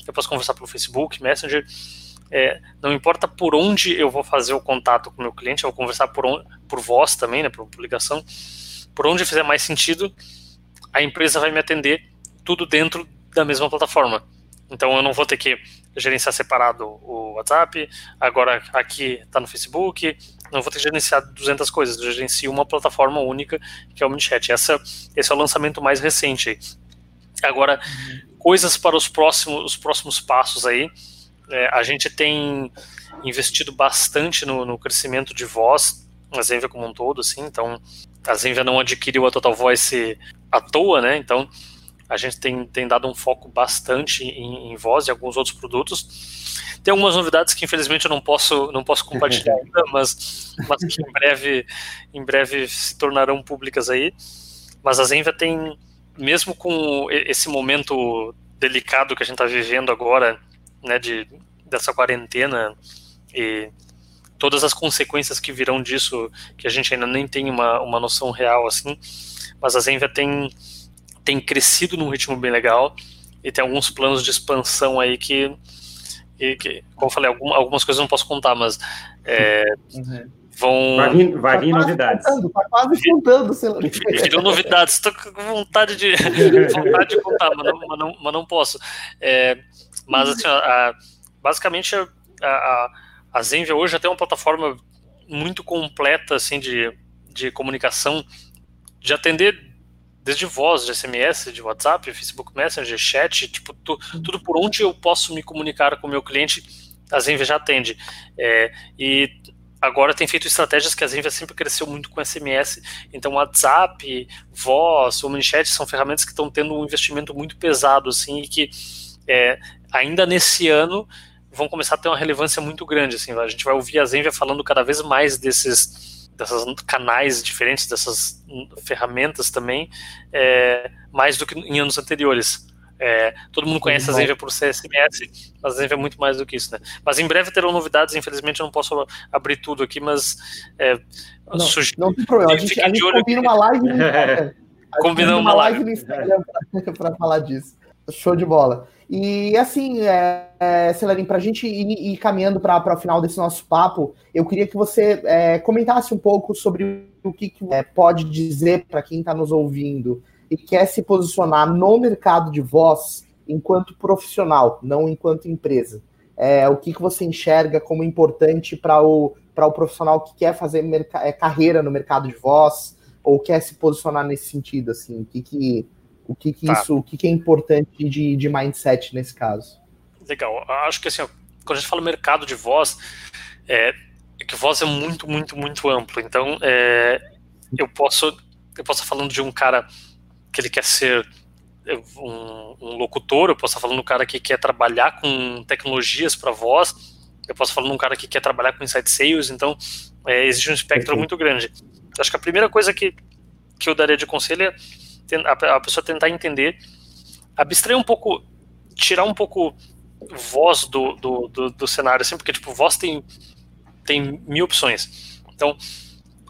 Speaker 3: eu posso conversar pelo Facebook, Messenger. É, não importa por onde eu vou fazer o contato com o meu cliente, eu vou conversar por, on, por voz também, né, por ligação. por onde fizer mais sentido, a empresa vai me atender tudo dentro da mesma plataforma. Então eu não vou ter que gerenciar separado o WhatsApp, agora aqui está no Facebook, não vou ter que gerenciar 200 coisas, eu gerencio uma plataforma única que é o MiniChat. Essa, esse é o lançamento mais recente. Agora, uhum. coisas para os próximos, os próximos passos aí, é, a gente tem investido bastante no, no crescimento de voz, a Zenvia como um todo, assim, então a Zenvia não adquiriu a Total Voice à toa, né, então a gente tem, tem dado um foco bastante em, em voz e alguns outros produtos. Tem algumas novidades que infelizmente eu não posso, não posso compartilhar ainda, mas, mas que em breve, em breve se tornarão públicas aí. Mas a Zenvia tem, mesmo com esse momento delicado que a gente está vivendo agora, né, de, dessa quarentena e todas as consequências que virão disso, que a gente ainda nem tem uma, uma noção real assim, mas a Zenvia tem tem crescido num ritmo bem legal e tem alguns planos de expansão aí que, que, que como eu falei, algumas coisas eu não posso contar, mas é, uhum. vão.
Speaker 2: Vai vir, vai vir tá novidades.
Speaker 1: Contando, tá quase contando, sei lá.
Speaker 3: Virou novidades, estou com vontade de, vontade de contar, mas não, mas não, mas não posso. É, mas assim, a, basicamente a, a, a Zenvia hoje tem uma plataforma muito completa assim de, de comunicação, de atender desde voz, de SMS, de WhatsApp, Facebook Messenger, chat, tipo, tu, tudo por onde eu posso me comunicar com o meu cliente, a Zenvia já atende. É, e agora tem feito estratégias que a Zenvia sempre cresceu muito com SMS, então WhatsApp, voz, o MiniChat são ferramentas que estão tendo um investimento muito pesado, assim, e que é, ainda nesse ano vão começar a ter uma relevância muito grande, assim, a gente vai ouvir a Zenvia falando cada vez mais desses dessas canais diferentes, dessas ferramentas também, é, mais do que em anos anteriores. É, todo mundo conhece a Zenvia por CSMS, mas a Zenvia é muito mais do que isso, né? Mas em breve terão novidades, infelizmente eu não posso abrir tudo aqui, mas é,
Speaker 1: não, não tem problema, a gente, a gente combina uma live no Instagram.
Speaker 3: Combinamos uma live no
Speaker 1: Instagram para falar disso. Show de bola. E assim, é, é, para a gente ir, ir caminhando para o final desse nosso papo, eu queria que você é, comentasse um pouco sobre o que, que é, pode dizer para quem está nos ouvindo e quer se posicionar no mercado de voz enquanto profissional, não enquanto empresa. É, o que, que você enxerga como importante para o, o profissional que quer fazer é, carreira no mercado de voz ou quer se posicionar nesse sentido? Assim, o que, que o que, que tá. isso, o que, que é importante de, de mindset nesse caso?
Speaker 3: Legal. Acho que assim, quando a gente fala mercado de voz, é, é que voz é muito, muito, muito amplo. Então, é, eu posso eu posso estar falando de um cara que ele quer ser um, um locutor, eu posso estar falando de um cara que quer trabalhar com tecnologias para voz, eu posso falar de um cara que quer trabalhar com inside sales, então é, existe um espectro muito grande. Acho que a primeira coisa que, que eu daria de conselho é a pessoa tentar entender, abstrair um pouco, tirar um pouco voz do, do, do, do cenário, assim, porque tipo, voz tem, tem mil opções. Então,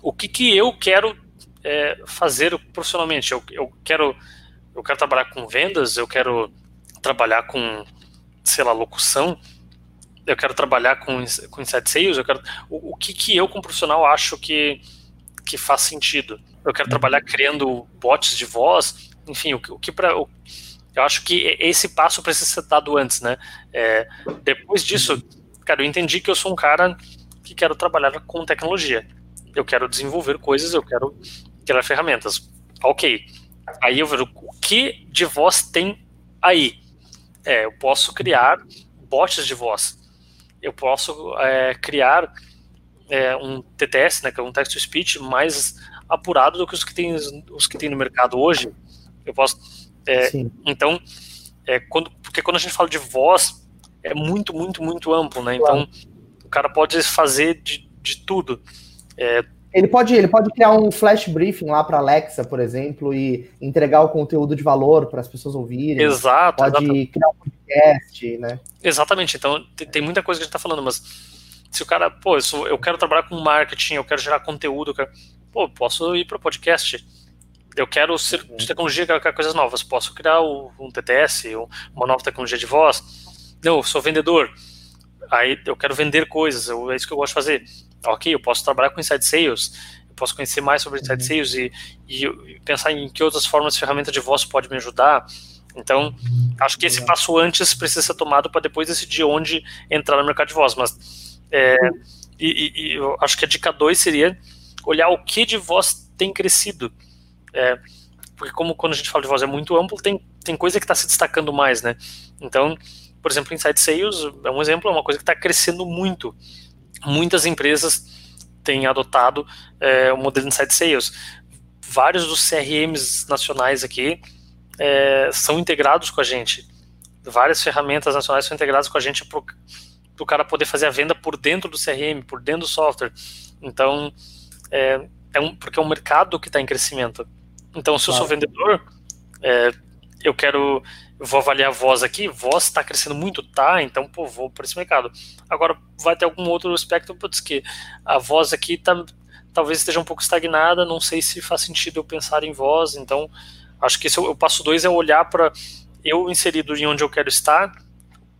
Speaker 3: o que, que eu quero é, fazer profissionalmente? Eu, eu, quero, eu quero trabalhar com vendas, eu quero trabalhar com, sei lá, locução, eu quero trabalhar com, com inside sales, eu quero, o, o que, que eu, como profissional, acho que, que faz sentido? eu quero trabalhar criando bots de voz, enfim, o, o que para eu acho que esse passo precisa ser dado antes, né? É, depois disso, cara, eu entendi que eu sou um cara que quero trabalhar com tecnologia. Eu quero desenvolver coisas, eu quero criar ferramentas. Ok. Aí eu vejo o que de voz tem aí. É, eu posso criar bots de voz. Eu posso é, criar é, um TTS, né, que é um text to speech mais apurado do que os que tem, os que tem no mercado hoje. Eu posso. É, então, é, quando, porque quando a gente fala de voz, é muito, muito, muito amplo, né? Então, o cara pode fazer de, de tudo. É,
Speaker 1: ele pode, ele pode criar um flash briefing lá para Alexa, por exemplo, e entregar o conteúdo de valor para as pessoas ouvirem.
Speaker 3: Exato.
Speaker 1: Pode
Speaker 3: exatamente.
Speaker 1: criar um podcast, né?
Speaker 3: Exatamente. Então, tem, tem, muita coisa que a gente está falando, mas se o cara, pô, eu, sou, eu quero trabalhar com marketing, eu quero gerar conteúdo, eu quero pô, posso ir para podcast. Eu quero ser de uhum. tecnologia, quero coisas novas. Posso criar um TTS, uma nova tecnologia de voz. Não, eu sou vendedor. Aí eu quero vender coisas, é isso que eu gosto de fazer. Ok, eu posso trabalhar com inside sales, eu posso conhecer mais sobre Inside uhum. Sales e, e, pensar em que outras formas a ferramenta de voz pode me ajudar. Então, acho que esse passo antes precisa ser tomado para depois decidir onde entrar no mercado de voz. Mas é, e, e, eu acho que a dica 2 seria olhar o que de voz tem crescido. É, porque como quando a gente fala de voz é muito amplo, tem, tem coisa que está se destacando mais, né? Então, por exemplo, Inside Sales é um exemplo, é uma coisa que está crescendo muito. Muitas empresas têm adotado é, o modelo Inside Sales. Vários dos CRMs nacionais aqui é, são integrados com a gente. Várias ferramentas nacionais são integradas com a gente o cara poder fazer a venda por dentro do CRM, por dentro do software. Então, é, é um, porque é um mercado que está em crescimento. Então, se eu sou vendedor, é, eu quero, eu vou avaliar a voz aqui, voz está crescendo muito, tá? Então, pô, vou para esse mercado. Agora, vai ter algum outro aspecto, putz, que a voz aqui tá, talvez esteja um pouco estagnada, não sei se faz sentido eu pensar em voz, então, acho que esse o passo dois é olhar para eu inserido em onde eu quero estar,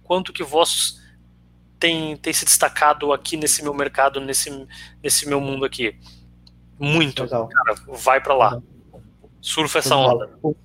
Speaker 3: quanto que voz tem, tem se destacado aqui nesse meu mercado, nesse, nesse meu mundo aqui. Muito. Legal. Cara, vai para lá. Surfa essa onda. O,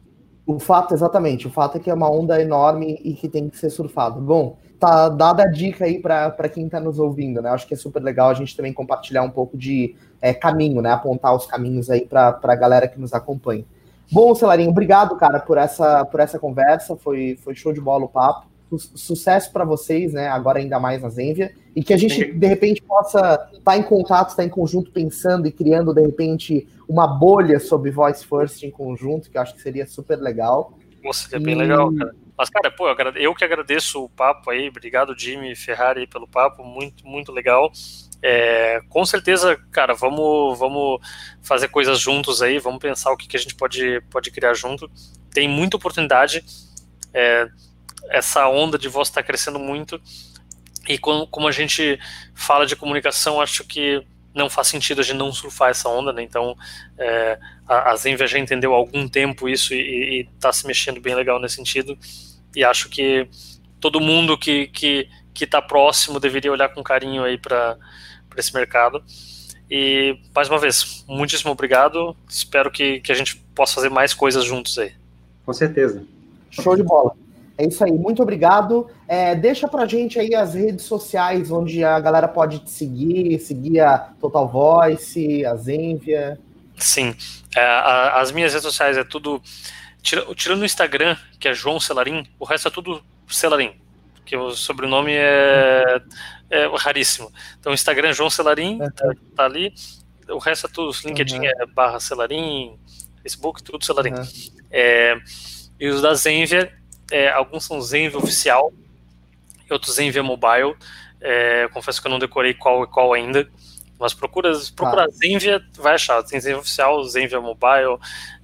Speaker 1: o, fato, exatamente, o fato é que é uma onda enorme e que tem que ser surfado. Bom, tá dada a dica aí para quem está nos ouvindo, né? Acho que é super legal a gente também compartilhar um pouco de é, caminho, né? Apontar os caminhos aí para a galera que nos acompanha. Bom, Celarinho, obrigado, cara, por essa, por essa conversa. Foi, foi show de bola o papo sucesso para vocês, né? Agora ainda mais na Zenvia, e que a gente de repente possa estar tá em contato, estar tá em conjunto pensando e criando de repente uma bolha sobre Voice First em conjunto, que eu acho que seria super legal.
Speaker 3: Nossa, seria e... bem legal, cara. Mas, cara, pô, eu que agradeço o papo aí, obrigado, Jimmy Ferrari, pelo papo, muito, muito legal. É, com certeza, cara, vamos, vamos fazer coisas juntos aí, vamos pensar o que, que a gente pode, pode criar junto. Tem muita oportunidade. É, essa onda de voz está crescendo muito. E como, como a gente fala de comunicação, acho que não faz sentido a gente não surfar essa onda, né? Então, é, a, a Zenvia já entendeu há algum tempo isso e está se mexendo bem legal nesse sentido. E acho que todo mundo que que que está próximo deveria olhar com carinho aí para esse mercado. E mais uma vez, muitíssimo obrigado. Espero que, que a gente possa fazer mais coisas juntos aí.
Speaker 2: Com certeza.
Speaker 1: Show de bola. É isso aí, muito obrigado. É, deixa pra gente aí as redes sociais onde a galera pode te seguir, seguir a Total Voice, a Zenvia.
Speaker 3: Sim, é, a, as minhas redes sociais é tudo. Tirando o Instagram, que é João Celarim, o resto é tudo Celarim, que o sobrenome é, é raríssimo. Então, o Instagram é João Celarim, uhum. tá, tá, ali. O resto é tudo, LinkedIn uhum. é barra Celarim, Facebook, tudo Celarim. Uhum. É, e os da Zenvia é, alguns são Zenvia oficial, outros Zenvia mobile. É, confesso que eu não decorei qual e qual ainda. Mas procura, procura ah. Zenvia, vai achar. Tem Zenvia oficial, Zenvia mobile.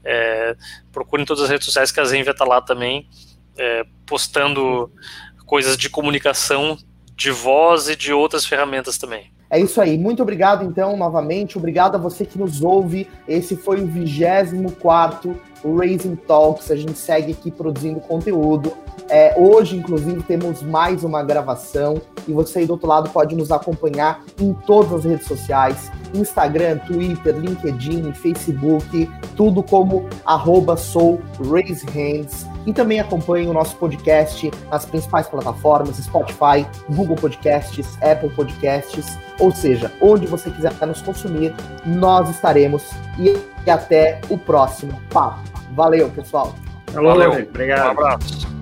Speaker 3: É, procure em todas as redes sociais que a Zenvia está lá também, é, postando coisas de comunicação, de voz e de outras ferramentas também.
Speaker 1: É isso aí. Muito obrigado, então, novamente. Obrigado a você que nos ouve. Esse foi o 24 Raising Talks. A gente segue aqui produzindo conteúdo. É, hoje, inclusive, temos mais uma gravação e você aí do outro lado pode nos acompanhar em todas as redes sociais: Instagram, Twitter, LinkedIn, Facebook, tudo como arroba sou Raise Hands. E também acompanhe o nosso podcast nas principais plataformas: Spotify, Google Podcasts, Apple Podcasts, ou seja, onde você quiser nos consumir, nós estaremos. E até o próximo papo. Valeu, pessoal.
Speaker 3: Valeu, obrigado. Um abraço.